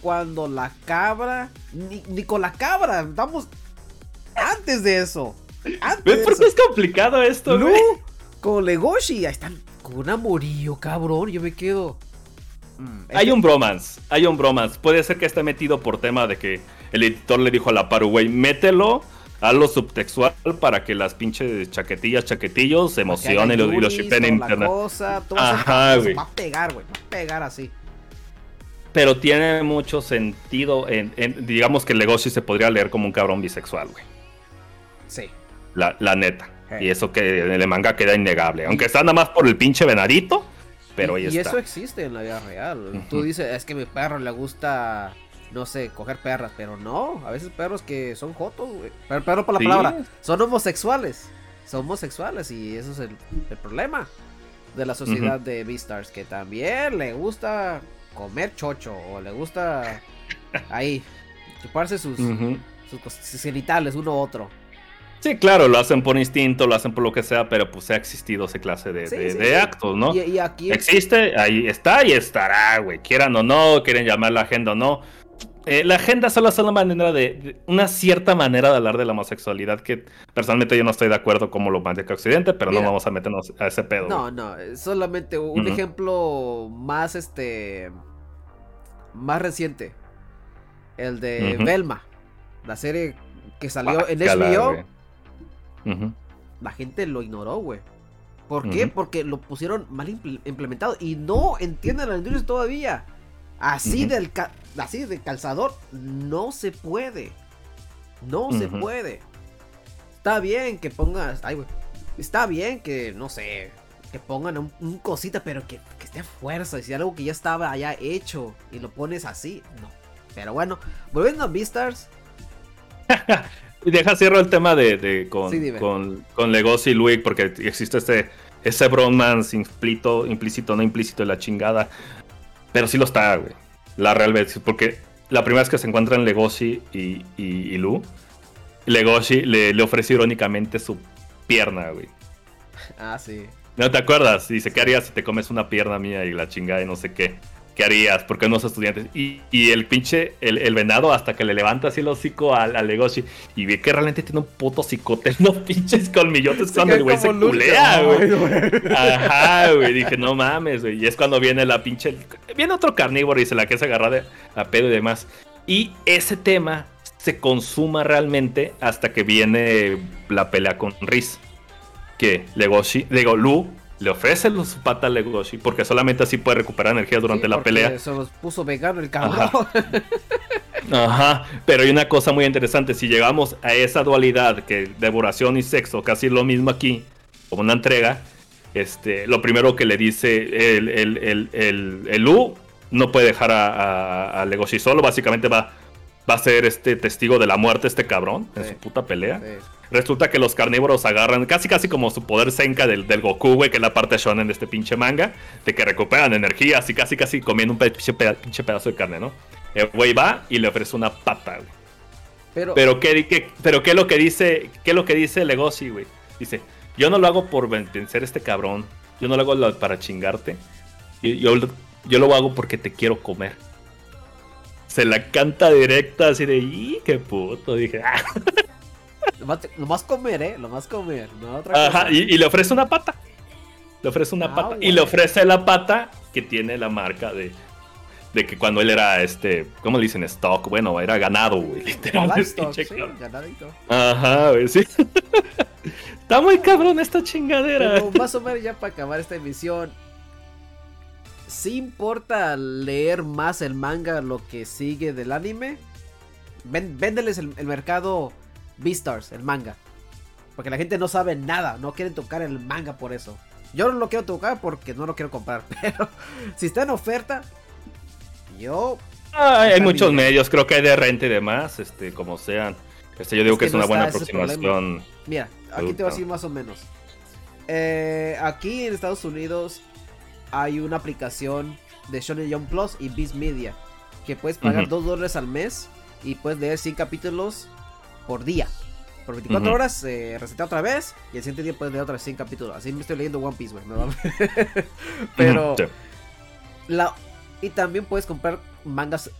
Cuando la cabra, ni, ni con la cabra, vamos antes de eso. ¿Ves por qué es complicado esto, no, Con Legoshi, ahí están con un amorío, cabrón. Yo me quedo. Mm, hay un bromance, hay un bromance. Puede ser que esté metido por tema de que el editor le dijo a la Paru, güey, mételo a lo subtextual para que las pinches chaquetillas, chaquetillos se emocionen y lo shipen en internet. Ajá, güey. Va a pegar, güey. Va a pegar así. Pero tiene mucho sentido en, digamos que el Legoshi se podría leer como un cabrón bisexual, güey. Sí. La, neta. Y eso que en el manga queda innegable. Aunque está nada más por el pinche venadito. Pero ahí y está. eso existe en la vida real. Tú dices, es que a mi perro le gusta, no sé, coger perras. Pero no, a veces perros que son jotos, güey. Perro por la palabra. Son homosexuales. Son homosexuales y eso es el, problema de la sociedad de Beastars. Que también le gusta comer chocho o le gusta ahí chuparse sus, sus genitales uno u otro. Sí, claro, lo hacen por instinto, lo hacen por lo que sea, pero pues ha existido esa clase de, actos, ¿no? Y, aquí existe, ahí está y estará, güey. Quieran o no, quieren llamar la agenda o no. Eh, la agenda solo es una manera de, una cierta manera de hablar de la homosexualidad que personalmente yo no estoy de acuerdo como lo maneja Occidente, pero no vamos a meternos a ese pedo. No, no, solamente un ejemplo más este más reciente. El de Velma, la serie que salió en HBO. La gente lo ignoró, güey. ¿Por qué? Porque lo pusieron mal implementado y no entienden la industria todavía. Así, del así de calzador no se puede. No se puede. Está bien que pongas. Ay, güey. Está bien que, no sé, que pongan un, cosita, pero que, que, esté a fuerza. Y si algo que ya estaba allá hecho y lo pones así, no. Pero bueno, volviendo a Beastars. Y deja cierro el tema de, con, con, con, Legosi y Luig, porque existe este ese bromance implícito, implícito, no implícito de la chingada. Pero sí lo está, güey. La real vez, porque la primera vez que se encuentran Legoshi y, y, Lu, Legoshi le, le ofrece irónicamente su pierna, güey. Ah, sí. ¿No te acuerdas? Dice, ¿qué harías si te comes una pierna mía y la chingada y no sé qué? ¿Qué harías? ¿Por qué no sos estudiantes? Y, y el pinche, el, el, venado, hasta que le levanta así el hocico al, al Legoshi y ve que realmente tiene un puto cicote, no pinches colmillotes cuando el güey se culea, güey. Ajá, güey. Dije, no mames, güey. Y es cuando viene la pinche. Viene otro carnívoro y se la que se agarra de, a pedo y demás. Y ese tema se consuma realmente hasta que viene la pelea con Riz. Que Legoshi, digo, Lu le ofrece su pata a Legoshi porque solamente así puede recuperar energía durante la pelea. Se los puso vegano el cabrón. Ajá. pero hay una cosa muy interesante. Si llegamos a esa dualidad que devoración y sexo, casi lo mismo aquí, como una entrega, este, lo primero que le dice el, el, el, Lu no puede dejar a, a, Legoshi solo, básicamente va, va a ser este testigo de la muerte este cabrón en su puta pelea. Resulta que los carnívoros agarran casi casi como su poder Senka del, del Goku, güey, que es la parte shonen de este pinche manga, de que recuperan energía, así casi casi comiendo un pinche, pedazo de carne, ¿no? El güey va y le ofrece una pata, güey. Pero, pero, ¿qué, pero ¿qué es lo que dice, qué es lo que dice Legoshi, güey? Dice, yo no lo hago por vencer a este cabrón, yo no lo hago para chingarte, yo, yo lo hago porque te quiero comer se la canta directa así de, ¡y qué puto! Dije, ¡ah! Lo más comer, ¿eh? Lo más comer, no otra Ajá, Y, le ofrece una pata. Le ofrece una ah, pata. Y le ofrece la pata que tiene la marca de, de que cuando él era, este, ¿cómo le dicen? Stock. Bueno, era ganado, güey. Literalmente. Sí, Ajá, güey, sí. Está muy cabrón esta chingadera. Pero más o menos ya para acabar esta emisión. Sí importa leer más el manga lo que sigue del anime. véndeles el, el mercado Beastars, el manga. Porque la gente no sabe nada, no quieren tocar el manga por eso. Yo no lo quiero tocar porque no lo quiero comprar, pero si está en oferta, yo... hay muchos medios, creo que hay de renta y demás, este, como sean. Este, yo digo que, es una buena aproximación. Mira, aquí te voy a decir más o menos. Eh, aquí en Estados Unidos hay una aplicación de Shonen Jump Plus y Beast Media que puedes pagar 2 dólares al mes y puedes leer 100 capítulos por día. Por 24 horas, eh, otra vez. Y el siguiente día puedes leer otras 100 capítulos. Así me estoy leyendo One Piece, güey. Pero. la, y también puedes comprar mangas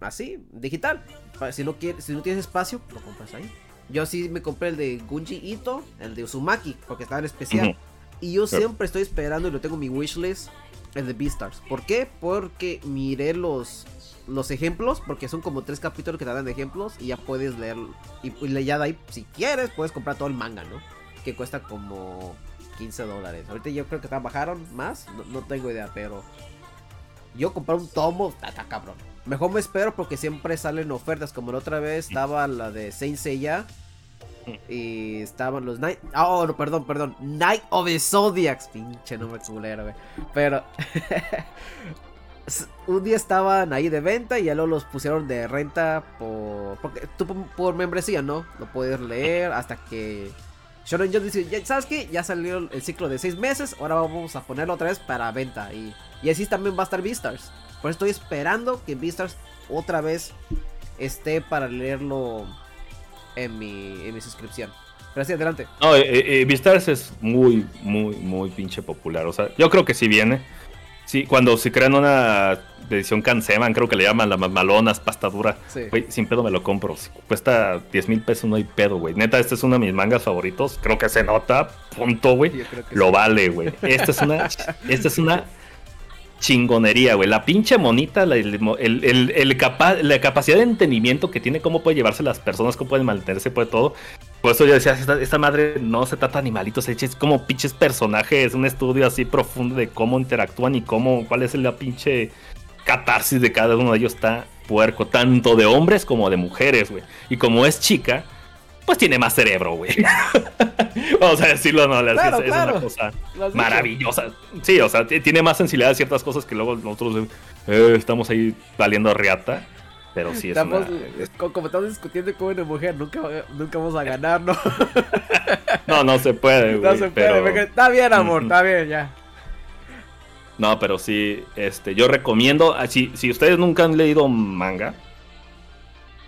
así, digital. Si no, quieres, si no tienes espacio, lo compras ahí. Yo sí me compré el de Gunji Ito, el de Uzumaki, porque estaba en especial. Y yo siempre estoy esperando y lo tengo en mi wishlist, el de Beastars. ¿Por qué? Porque miré los los ejemplos, porque son como tres capítulos que te dan ejemplos y ya puedes leer. Y, y ya de ahí, si quieres, puedes comprar todo el manga, ¿no? Que cuesta como 15 dólares. Ahorita yo creo que bajaron más, no, tengo idea, pero yo comprar un tomo, está, cabrón. Mejor me espero porque siempre salen ofertas, como la otra vez estaba la de Saint Seiya. Y estaban los Night. Oh, no, perdón, perdón. Night of the Zodiacs. Pinche nombre culero, güey. Pero. un día estaban ahí de venta y ya luego los pusieron de renta por. Porque tú por membresía, ¿no? Lo puedes leer hasta que. Shonen Jump dice: ¿Sabes qué? Ya salió el ciclo de 6 meses. Ahora vamos a ponerlo otra vez para venta. Y, y así también va a estar Beastars. Por eso estoy esperando que Beastars otra vez esté para leerlo en mi, en mi suscripción. Pero así, adelante. No, eh, eh, Beastars es muy, muy, muy pinche popular. O sea, yo creo que si viene. Sí, cuando se crean una edición Canseman, creo que le llaman las malonas, pasta dura. Güey, sin pedo me lo compro. cuesta 10 mil pesos, no hay pedo, güey. Neta, este es uno de mis mangas favoritos. Creo que se nota, punto, güey. Lo vale, güey. Esta es una, esta es una chingonería, güey. La pinche monita, el, el, el, la capacidad de entendimiento que tiene, cómo puede llevarse las personas, cómo pueden mantenerse, puede todo. Por eso yo decía, esta, madre no se trata de animalitos, es como pinches personajes, un estudio así profundo de cómo interactúan y cómo, cuál es la pinche catarsis de cada uno de ellos. Está puerco, tanto de hombres como de mujeres, güey. Y como es chica, pues tiene más cerebro, güey. Vamos a decirlo, no, es, una cosa maravillosa. Sí, o sea, tiene más sensibilidad de ciertas cosas que luego nosotros eh, estamos ahí valiendo riata. Pero sí es estamos, Como estamos discutiendo con una mujer, nunca, nunca vamos a ganar, ¿no? no, no se puede, güey. No se puede. Está bien, amor, está bien, ya. No, pero sí, este, yo recomiendo, ah, si, si ustedes nunca han leído manga,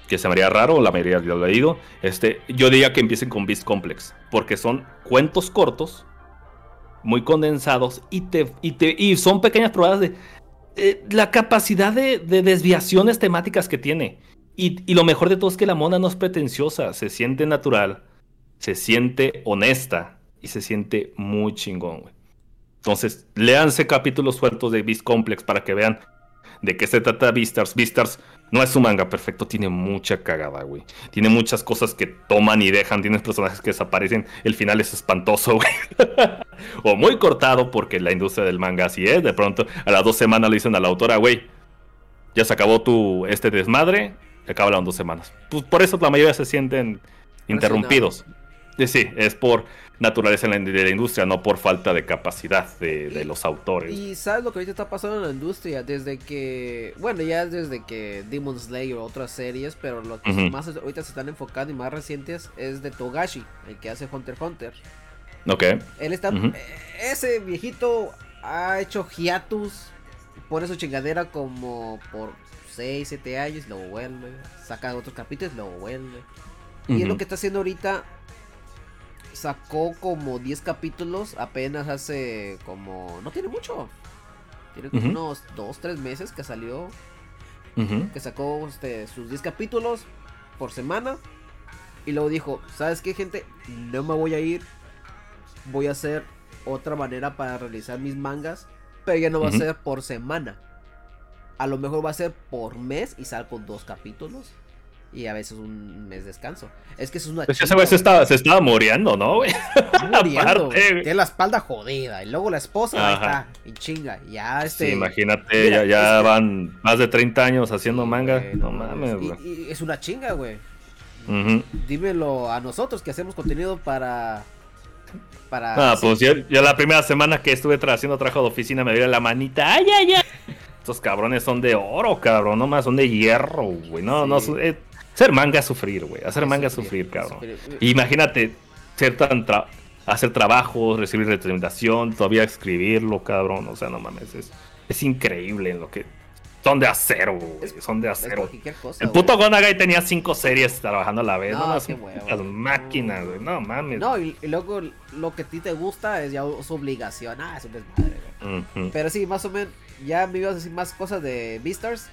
que se me haría raro, la mayoría lo ha leído, este, yo diría que empiecen con Beast Complex, porque son cuentos cortos muy condensados y, te, y, te, y son pequeñas probadas de eh, la capacidad de, desviaciones temáticas que tiene. Y, y, lo mejor de todo es que la mona no es pretenciosa, se siente natural, se siente honesta y se siente muy chingón. Entonces, léanse capítulos sueltos de Beast Complex para que vean de qué se trata Beastars. Beastars no es un manga perfecto, tiene mucha cagada, güey. Tiene muchas cosas que toman y dejan, tienes personajes que desaparecen, el final es espantoso, güey. o muy cortado porque la industria del manga así es, de pronto a las dos semanas le dicen a la autora, güey, ya se acabó tu este desmadre, acaba las dos semanas. Pues por eso la mayoría se sienten interrumpidos. Sí, es por naturaleza de la industria, no por falta de capacidad de, los autores. Y sabes lo que ahorita está pasando en la industria, desde que, bueno, ya desde que Demon Slayer o otras series, pero lo que más ahorita se están enfocando y más recientes es de Togashi, el que hace Hunter x Hunter. Ok. Él está, eh, ese viejito ha hecho hiatus, pone su chingadera como por 6, 7 años, luego vuelve, saca otros capítulos, luego vuelve. Y es lo que está haciendo ahorita sacó como 10 capítulos apenas hace como... No tiene mucho. Tiene como unos 2, 3 meses que salió. Que sacó este, sus 10 capítulos por semana. Y luego dijo, ¿sabes qué gente? No me voy a ir. Voy a hacer otra manera para realizar mis mangas. Pero ya no va a ser por semana. A lo mejor va a ser por mes y salgo dos capítulos y a veces un mes de descanso. Es que eso es una pues esa vez se estaba, se estaba muriendo, ¿no, güey? Muriendo, Tiene la espalda jodida. Y luego la esposa ahí está, y chinga. Ya este. Sí, imagínate, ya, ya van más de 30 años haciendo manga. no, mames, güey. Y, es una chinga, güey. Dímelo a nosotros que hacemos contenido para. Para. Ah, pues yo, la primera semana que estuve haciendo trabajo de oficina me dio la manita. ¡Ay, ay, ay! Estos cabrones son de oro, cabrón, no más, son de hierro, güey. No, no, eh, Hacer manga es sufrir, güey. Hacer manga es sufrir, cabrón. Imagínate ser tan hacer trabajos, recibir representación, todavía escribirlo, cabrón. O sea, no mames, es, es increíble en lo que. Son de acero, güey. Son de acero. el puto Gonagai tenía cinco series trabajando a la vez. No, Las máquinas, güey. No mames. No, y, luego lo que a ti te gusta es ya su obligación. Ah, es un desmadre, güey. Pero sí, más o menos. Ya me ibas a decir más cosas de Beastars.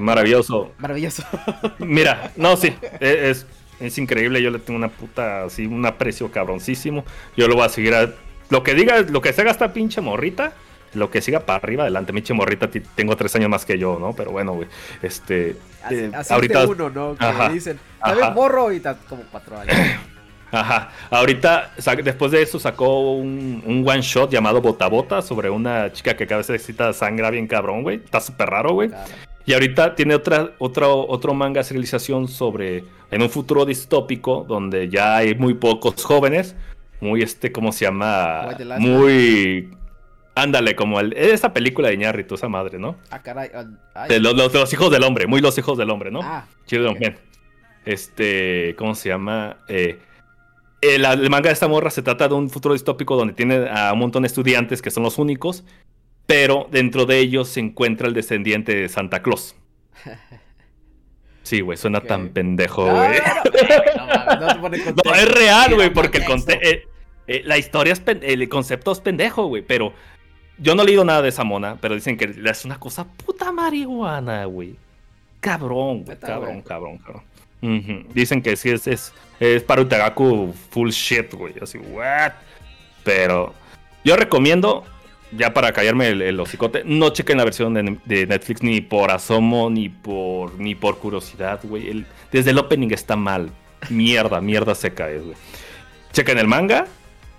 Maravilloso. Maravilloso. Mira, no, sí, e, es, es, increíble. Yo le tengo una puta, así, un aprecio cabroncísimo. Yo lo voy a seguir a. Lo que diga, lo que se haga esta pinche morrita, lo que siga para arriba, adelante. Pinche morrita, tengo tres años más que yo, ¿no? Pero bueno, güey. Este. Eh, ahorita. uno, ¿no? Que dicen, ¿sabes morro? Y está como cuatro años. Ajá. Ahorita, después de eso, sacó un, un, one shot llamado Bota Bota sobre una chica que cada vez necesita sangre bien cabrón, güey. Está súper raro, güey. Y ahorita tiene otra, otra, otro manga serialización sobre en un futuro distópico donde ya hay muy pocos jóvenes, muy este, ¿cómo se llama? Muy... Ándale, como el, esa película de Iñárritu, esa madre, ¿no? Ah, caray. De los, hijos del hombre, muy los hijos del hombre, ¿no? Ah. Este, ¿cómo se llama? Eh, el, el, manga de esta morra se trata de un futuro distópico donde tiene a un montón de estudiantes que son los únicos pero dentro de ellos se encuentra el descendiente de Santa Claus. Sí, güey, suena tan pendejo, güey. No, es real, güey, porque el eh, eh, la historia es el concepto es pendejo, güey, pero yo no he leído nada de esa mona, pero dicen que es una cosa puta marihuana, güey. Cabrón, güey, cabrón, cabrón, cabrón, Dicen que sí es, es, es para Utagaku full shit, güey, así, what? Pero yo recomiendo ya para callarme el, hocicote, no chequen la versión de, Netflix ni por asomo, ni por, ni por curiosidad, güey. desde el opening está mal. Mierda, mierda seca es, güey. Chequen el manga.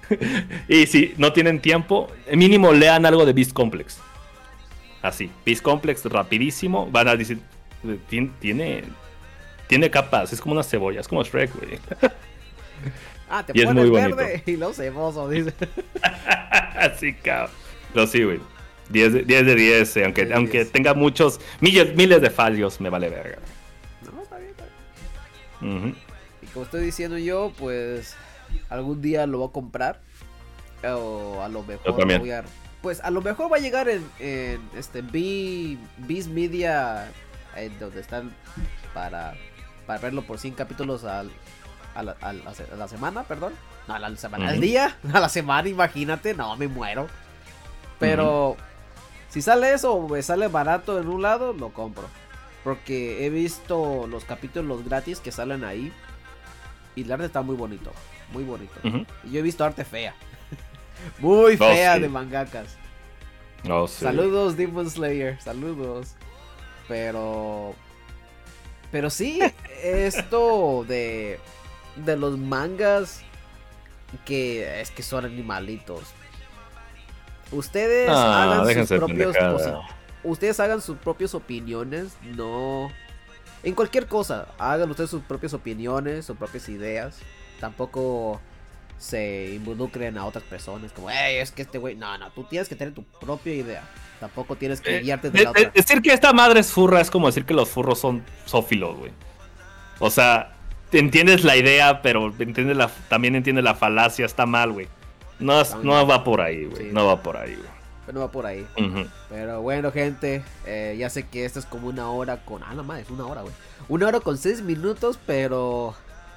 y si no tienen tiempo, mínimo lean algo de Beast Complex. Así, Beast Complex rapidísimo. Van a decir, tiene, tiene capas, es como una cebolla, es como Shrek, güey. Ah, te y pones es muy verde y lo ceboso, dice. Así, cabrón. Pero sí, güey. 10 de 10, de 10 eh, aunque, aunque tenga muchos, miles, miles de fallos, me vale verga. No, está bien, está bien. Y como estoy diciendo yo, pues algún día lo voy a comprar. O a lo mejor voy a, Pues a lo mejor va a llegar en, en este B, Beast Media, en donde están para, para verlo por 100 capítulos al, a la, semana, perdón. No, a la semana, al día, a la semana, imagínate, no, me muero. Pero si sale eso o me sale barato en un lado, lo compro. Porque he visto los capítulos gratis que salen ahí. Y el arte está muy bonito. Muy bonito. Y yo he visto arte fea. muy oh, fea de mangakas. Oh, saludos, Demon Slayer. Saludos. Pero. Pero sí, esto de. De los mangas. Que es que son animalitos. Ustedes ah, hagan sus propios ustedes hagan sus propias opiniones, no en cualquier cosa, hagan ustedes sus propias opiniones, sus propias ideas. Tampoco se involucren a otras personas como, hey, es que este güey, no, no, tú tienes que tener tu propia idea. Tampoco tienes que eh, guiarte de la otra. Decir que esta madre es furra es como decir que los furros son sófilos, güey. O sea, entiendes la idea, pero entiendes la, también entiendes la falacia, está mal, güey. No, no va por ahí, güey. No va por ahí, güey. No va por ahí. Pero bueno, gente, eh, ya sé que esto es como una hora con... Ah, no más, es una hora, güey. Una hora con seis minutos, pero...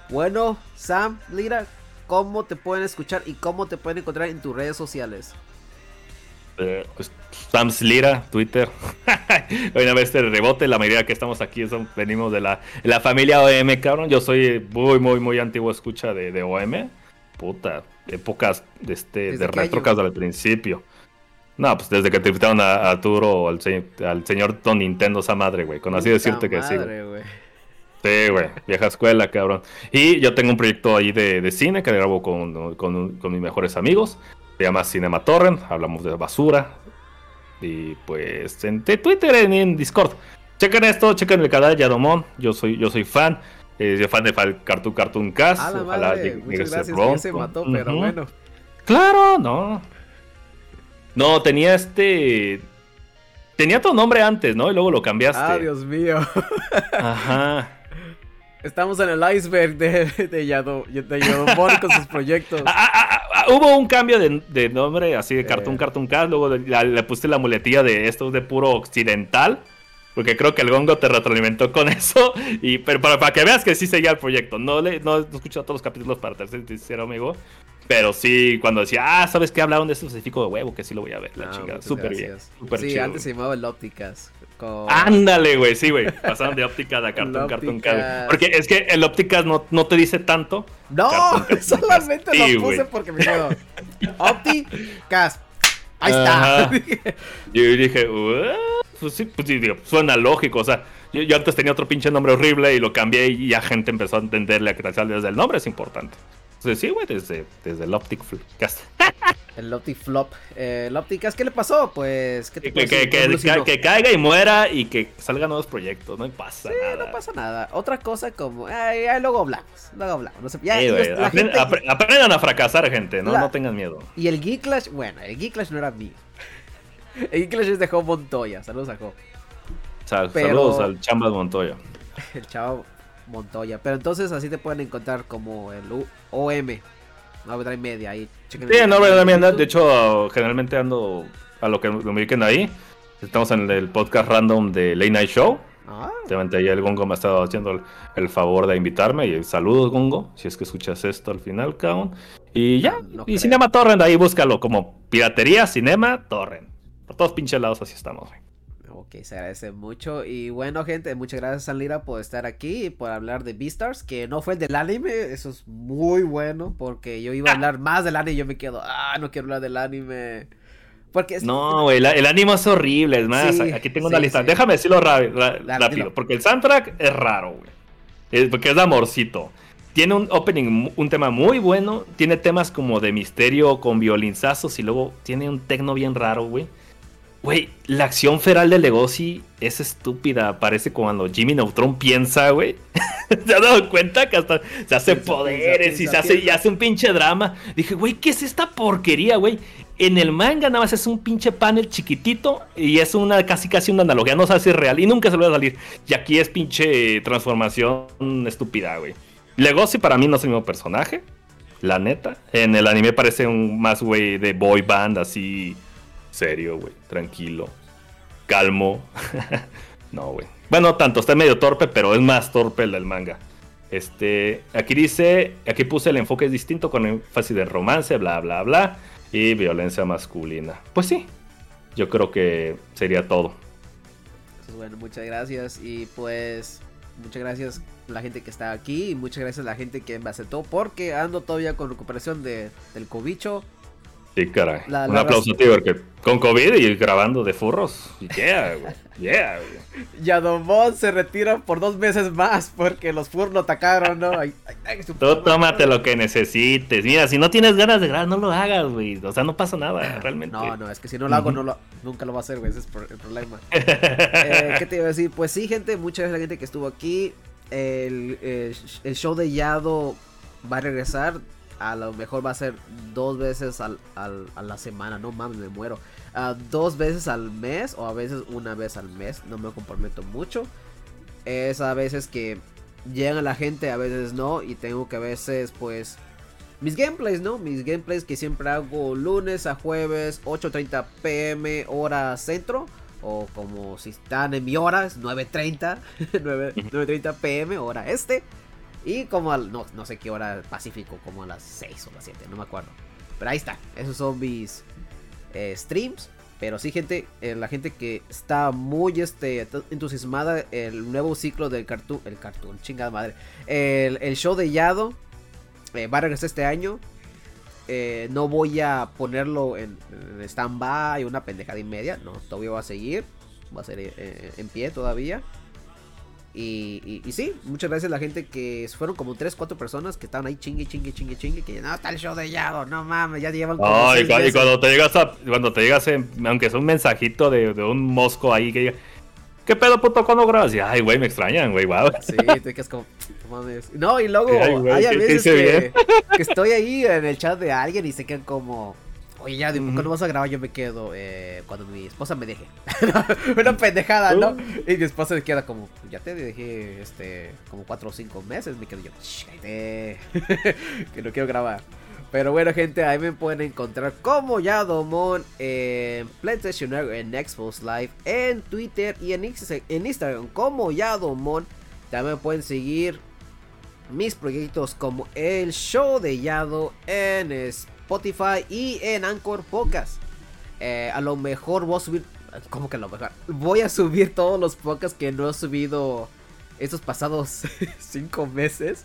Bueno, Sam, Lira, ¿cómo te pueden escuchar y cómo te pueden encontrar en tus redes sociales? Eh, pues, Sam Lira, Twitter. Una vez de rebote, la mayoría que estamos aquí venimos de la, la familia OM, cabrón. Yo soy muy, muy, muy antiguo escucha de, de OM. Puta, épocas de, este, de retrocas del principio. No, pues desde que te invitaron a, a Turo al, al señor Don Nintendo, esa madre, güey. Con así decirte que sí. Güey. Sí, güey. Vieja escuela, cabrón. Y yo tengo un proyecto ahí de, de cine que grabo con, con, con, mis mejores amigos. Se llama Cinema Torrent. Hablamos de basura. Y pues en Twitter y en, Discord. Chequen esto, chequen el canal de Yadomón. Yo soy, yo soy fan. Eh, soy fan de Cartoon Cartoon Cast. Ah, la madre. Muchas gracias. se mató, pero bueno. Claro, no. No, tenía este. Tenía tu nombre antes, ¿no? Y luego lo cambiaste. Ah, Dios mío. Ajá. Estamos en el iceberg de, de, Yado, con sus proyectos. Ah, ah, ah, hubo un cambio de, nombre, así de Cartoon, eh. Cartoon Cast. Luego le, puse la muletilla de esto de puro occidental. Porque creo que el gongo te retroalimentó con eso. Y, pero para, que veas que sí seguía el proyecto. No, le, no, escucho todos los capítulos para ser sincero, amigo. Pero sí, cuando decía, ah, ¿sabes qué? Hablaron de este específico de huevo, que sí lo voy a ver. La chingada. Súper bien. sí, antes se llamaba el Ópticas. Ándale, güey, sí, güey. Pasaron de óptica a cartón, cartón, cartón. Porque es que el ópticas no, no te dice tanto. No, solamente lo puse porque me quedo. Ópticas. Ahí está. yo dije, pues sí, pues sí, suena lógico. O sea, yo, antes tenía otro pinche nombre horrible y lo cambié y ya gente empezó a entenderle a que desde el nombre es importante. Entonces, sí, güey, desde, desde el Optic Cast. el Optic Flop. Eh, el Optic ¿qué le pasó? Pues, ¿qué te que, que, que, que, caiga y muera y que salgan nuevos proyectos. No pasa sí, nada. no pasa nada. Otra cosa como, ay, ay luego hablamos. Luego hablamos. No sé, ya, aprendan a fracasar, gente. No, no tengan miedo. Y el Geeklash, bueno, el Geeklash no era mío. El Geeklash es de Joe Montoya. Saludos a Joe. Saludos al Chambas Montoya. el chavo Montoya. Pero entonces así te pueden encontrar como el OM. Novedad y media ahí. Sí, novedad y media. De hecho, generalmente ando a lo que me ubiquen ahí. Estamos en el podcast random de Late Night Show. Ah. ahí el Gongo me ha estado haciendo el, favor de invitarme. Y saludos, Gongo. Si es que escuchas esto al final, cabrón. Y ya. y Cinema Torrent, ahí búscalo como piratería, cinema, Torrent. Por todos pinches lados así estamos, güey. Ok, se agradece mucho. Y bueno, gente, muchas gracias a Lira por estar aquí y por hablar de Beastars, que no fue el del anime. Eso es muy bueno, porque yo iba a hablar más del anime y yo me quedo, ah, no quiero hablar del anime. Porque No, güey, el anime es horrible. Es más, aquí tengo una lista. Déjame decirlo rápido, porque el soundtrack es raro, güey. porque es de amorcito. Tiene un opening, un tema muy bueno. Tiene temas como de misterio con violinzazos y luego tiene un tecno bien raro, güey. Güey, la acción feral de Legosi es estúpida. Parece cuando Jimmy Neutron piensa, güey. ¿Se ha dado cuenta que hasta se hace poderes y se hace, y hace un pinche drama? Dije, güey, ¿qué es esta porquería, güey? En el manga nada más es un pinche panel chiquitito y es una casi casi una analogía. No sabe si es real y nunca se lo va a salir. Y aquí es pinche transformación estúpida, güey. Legosi para mí no es el mismo personaje. La neta. En el anime parece un más, güey, de boy band así serio, güey, tranquilo, calmo. no, güey. Bueno, tanto, está medio torpe, pero es más torpe el del manga. Este, aquí dice, aquí puse el enfoque distinto con énfasis de romance, bla, bla, bla, y violencia masculina. Pues sí, yo creo que sería todo. Pues bueno, muchas gracias y pues muchas gracias a la gente que está aquí y muchas gracias a la gente que me aceptó porque ando todavía con recuperación de, del cobicho. Sí, caray. Un aplauso a ti, porque con COVID y grabando de furros. Yeah, güey. Yeah, güey. Yadomón se retira por dos meses más porque los furros lo atacaron, ¿no? Tú tómate lo que necesites. Mira, si no tienes ganas de grabar, no lo hagas, güey. O sea, no pasa nada, realmente. No, no, es que si no lo hago, no lo, nunca lo va a hacer, güey. Ese es el problema. eh, ¿Qué te iba a decir? Pues sí, gente, muchas gracias a la gente que estuvo aquí. El, el show de Yado va a regresar a lo mejor va a ser dos veces al, a la semana, no mames, me muero. Uh, dos veces al mes o a veces una vez al mes, no me comprometo mucho. Es a veces que llega la gente, a veces no, y tengo que a veces pues mis gameplays, ¿no? Mis gameplays que siempre hago lunes a jueves, 8.30 pm hora centro. O como si están en mi hora, es 9.30, 9.30 pm hora este. Y como al, no, no sé qué hora Pacífico, como a las 6 o las 7, no me acuerdo. Pero ahí está, esos son mis eh, streams. Pero sí, gente, eh, la gente que está muy este, entusiasmada, el nuevo ciclo del cartoon, el cartoon, chingada madre, el, el show de Yado eh, va a regresar este año. no voy a ponerlo en, en stand-by, una pendejada y media, no, todavía va a seguir, va a ser en pie todavía. Y, y, sí, muchas gracias a la gente que fueron como 3, 4 personas que estaban ahí chingue, chingue, chingue, chingue. Que no, está el show de Yado, no mames, ya llevan como. y, cuando te llegas a, cuando te llegas, aunque es un mensajito de, de, un mosco ahí que diga, ¿qué pedo puto cuando grabas? Y ay, güey, me extrañan, güey, wow. Sí, te quedas como, mames. No, y luego hay a veces que, que estoy ahí en el chat de alguien y se quedan como. Oye, ya, cuando vas a grabar yo me quedo eh, cuando mi esposa me deje. Una pendejada, ¿no? Y mi esposa se queda como, ya te dejé este, como cuatro o cinco meses. Me quedo yo, que no quiero grabar. Pero bueno, gente, ahí me pueden encontrar como Yadomon en PlayStation en Xbox Live, en Twitter y en, en Instagram como Yadomon. También pueden seguir mis proyectos como el show de Yado en Spotify Spotify y en Anchor Podcast. Eh, a lo mejor voy a subir. ¿Cómo que a lo mejor? Voy a subir todos los podcasts que no he subido estos pasados 5 meses.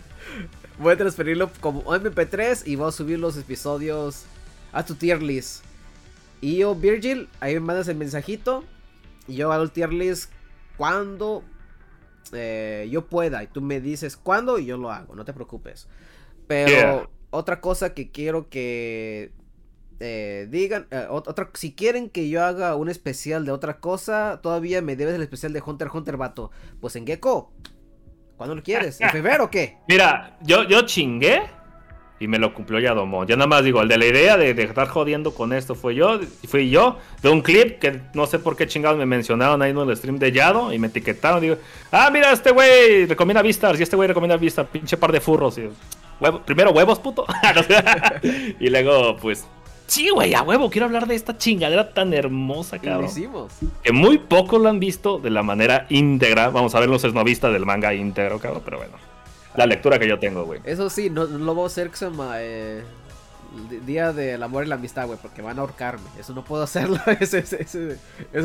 Voy a transferirlo como MP3 y voy a subir los episodios a tu tier list. Y yo, Virgil, ahí me mandas el mensajito. Y yo hago el tier list cuando eh, yo pueda. Y tú me dices cuándo y yo lo hago, no te preocupes. Pero otra cosa que quiero que eh, digan, eh, otra, si quieren que yo haga un especial de otra cosa, todavía me debes el especial de Hunter Hunter, vato. Pues en Gecko. ¿Cuándo lo quieres? ¿En febrero o qué? Mira, yo, yo chingué y me lo cumplió ya Domo. Ya nada más digo, el de la idea de, estar jodiendo con esto fue yo, fui yo, de un clip que no sé por qué chingados me mencionaron ahí en el stream de Yado y me etiquetaron. Digo, ah, mira, este güey recomienda vistas y este güey recomienda vistas, pinche par de furros. Y, primero huevos, puto. y luego, pues, sí, güey, a huevo, quiero hablar de esta chingadera tan hermosa, cabrón. hicimos. Que muy pocos lo han visto de la manera íntegra. Vamos a ver los esnovistas del manga íntegro, cabrón, pero bueno. La lectura que yo tengo, güey. Eso sí, no, no lo voy a hacer eh, Día del amor y la amistad, güey, porque van a ahorcarme. Eso no puedo hacerlo. esa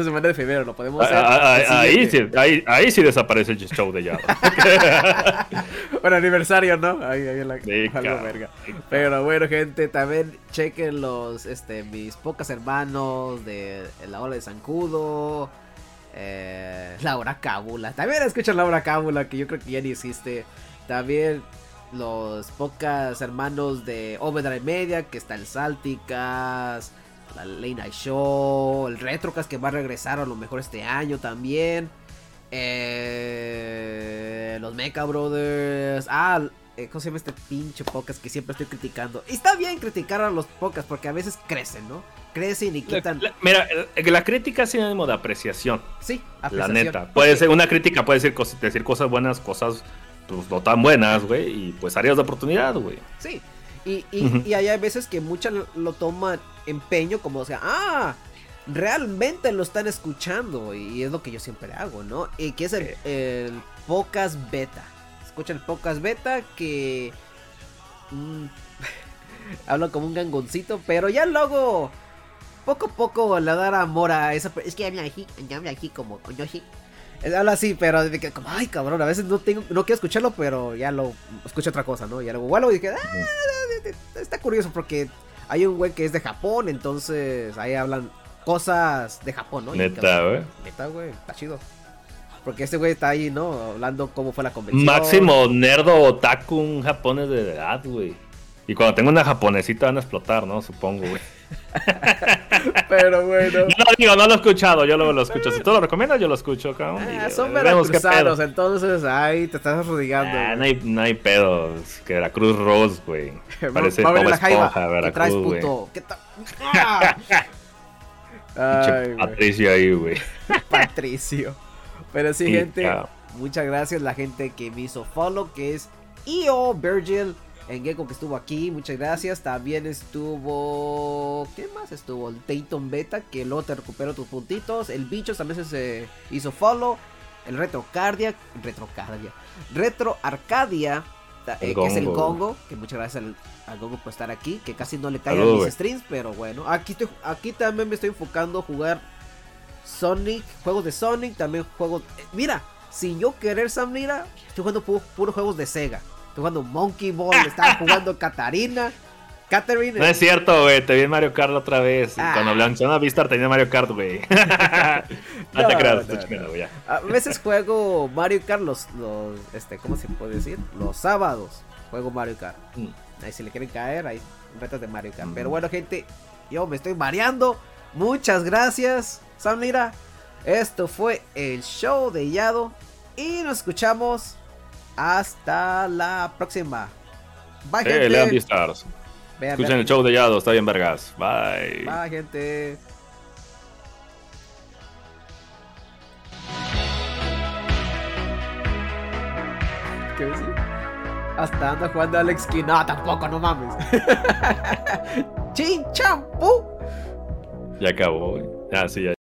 semana de febrero lo podemos hacer. Ah, ah, ah, ahí, sí, ahí, ahí, sí desaparece el show de Yado. bueno, aniversario, ¿no? Ahí, ahí la, algo verga. Pero bueno, gente, también chequen los, este, mis pocas hermanos de La Ola de Zancudo. Eh, Laura Cábula. También escuchan Laura Cábula, que yo creo que ya ni existe. También los pocas hermanos de Overdrive Media, que está el Salticas, la Late Night Show, el Retrocast que va a regresar a lo mejor este año también. Eh, los Mecha Brothers. Ah, eh, ¿cómo se llama este pinche podcast que siempre estoy criticando? Y está bien criticar a los podcasts porque a veces crecen, ¿no? Crecen y quitan. mira, la crítica es sinónimo de apreciación. Sí, apreciación. La neta. Puede ser una crítica, puede decir, decir cosas buenas, cosas pues, no tan buenas, güey, y pues áreas de oportunidad, güey. Sí, y, y, hay veces que muchas lo toman empeño como, o sea, ah, realmente lo están escuchando, y es lo que yo siempre hago, ¿no? Y que es el, el beta. escucha el podcast beta que... Mm, hablo como un gangoncito, pero ya luego... Poco a poco le dar amor a esa... Es que ya me aquí, ya me aquí como Yoshi. Habla así, pero de que, como, ay cabrón, a veces no tengo, no quiero escucharlo, pero ya lo escucho otra cosa, ¿no? Ya luego vuelvo y dije, ah, está curioso porque hay un güey que es de Japón, entonces ahí hablan cosas de Japón, ¿no? Neta, güey. Neta, güey, está chido. Porque este güey está ahí, ¿no? Hablando cómo fue la convención. Máximo nerdo otaku, un japonés de edad, güey. Y cuando tengo una japonesita van a explotar, ¿no? Supongo, güey. Pero bueno. No digo, no lo he escuchado, yo luego lo escucho. Si tú lo recomiendas, yo lo escucho, cabrón. Ah, son veracruzanos, entonces, ay, te estás arrodillando. Ah, no, hay, no hay pedo. Es que Veracruz Rose, güey. Parece Bob Esponja, Veracruz, güey. ¿Qué tal? Patricio ahí, güey. Patricio. Pero sí, gente, muchas gracias la gente que me hizo follow, que es Io Virgil en Gecko que estuvo aquí, muchas gracias. También estuvo. ¿Qué más estuvo? El Dayton Beta, que luego te recuperó tus puntitos. El Bichos también se hizo follow. El Retrocardia. Retrocardia. Retro Arcadia. Eh, que es el Congo. Que muchas gracias al, Congo por estar aquí. Que casi no le cae a mis streams. Pero bueno. Aquí, aquí también me estoy enfocando a jugar Sonic. Juegos de Sonic. También juegos. Eh, mira, sin yo querer, Samira. Estoy jugando puros juegos de Sega jugando Monkey Ball, estaba jugando Katarina. Catherine. No es cierto, güey. Te vi en Mario Kart otra vez. Ah. Cuando Cuando a Vistar tenía Mario Kart, güey. no, te creas, güey. A veces juego Mario Kart los, este, ¿cómo se puede decir? Los sábados juego Mario Kart. Mm. Ahí si le quieren caer, hay retas de Mario Kart. Pero bueno, gente, yo me estoy mareando. Muchas gracias, Samira. Esto fue el show de Yado. Y nos escuchamos hasta la próxima. Bye, eh, gente. Lean Stars. Escuchen el show de Yado, está bien vergas. Bye. Bye, gente. ¿Qué ves? Hasta anda jugando Alex King. No, tampoco, no mames. Chin champú. Ya acabó. Ah, sí, ya.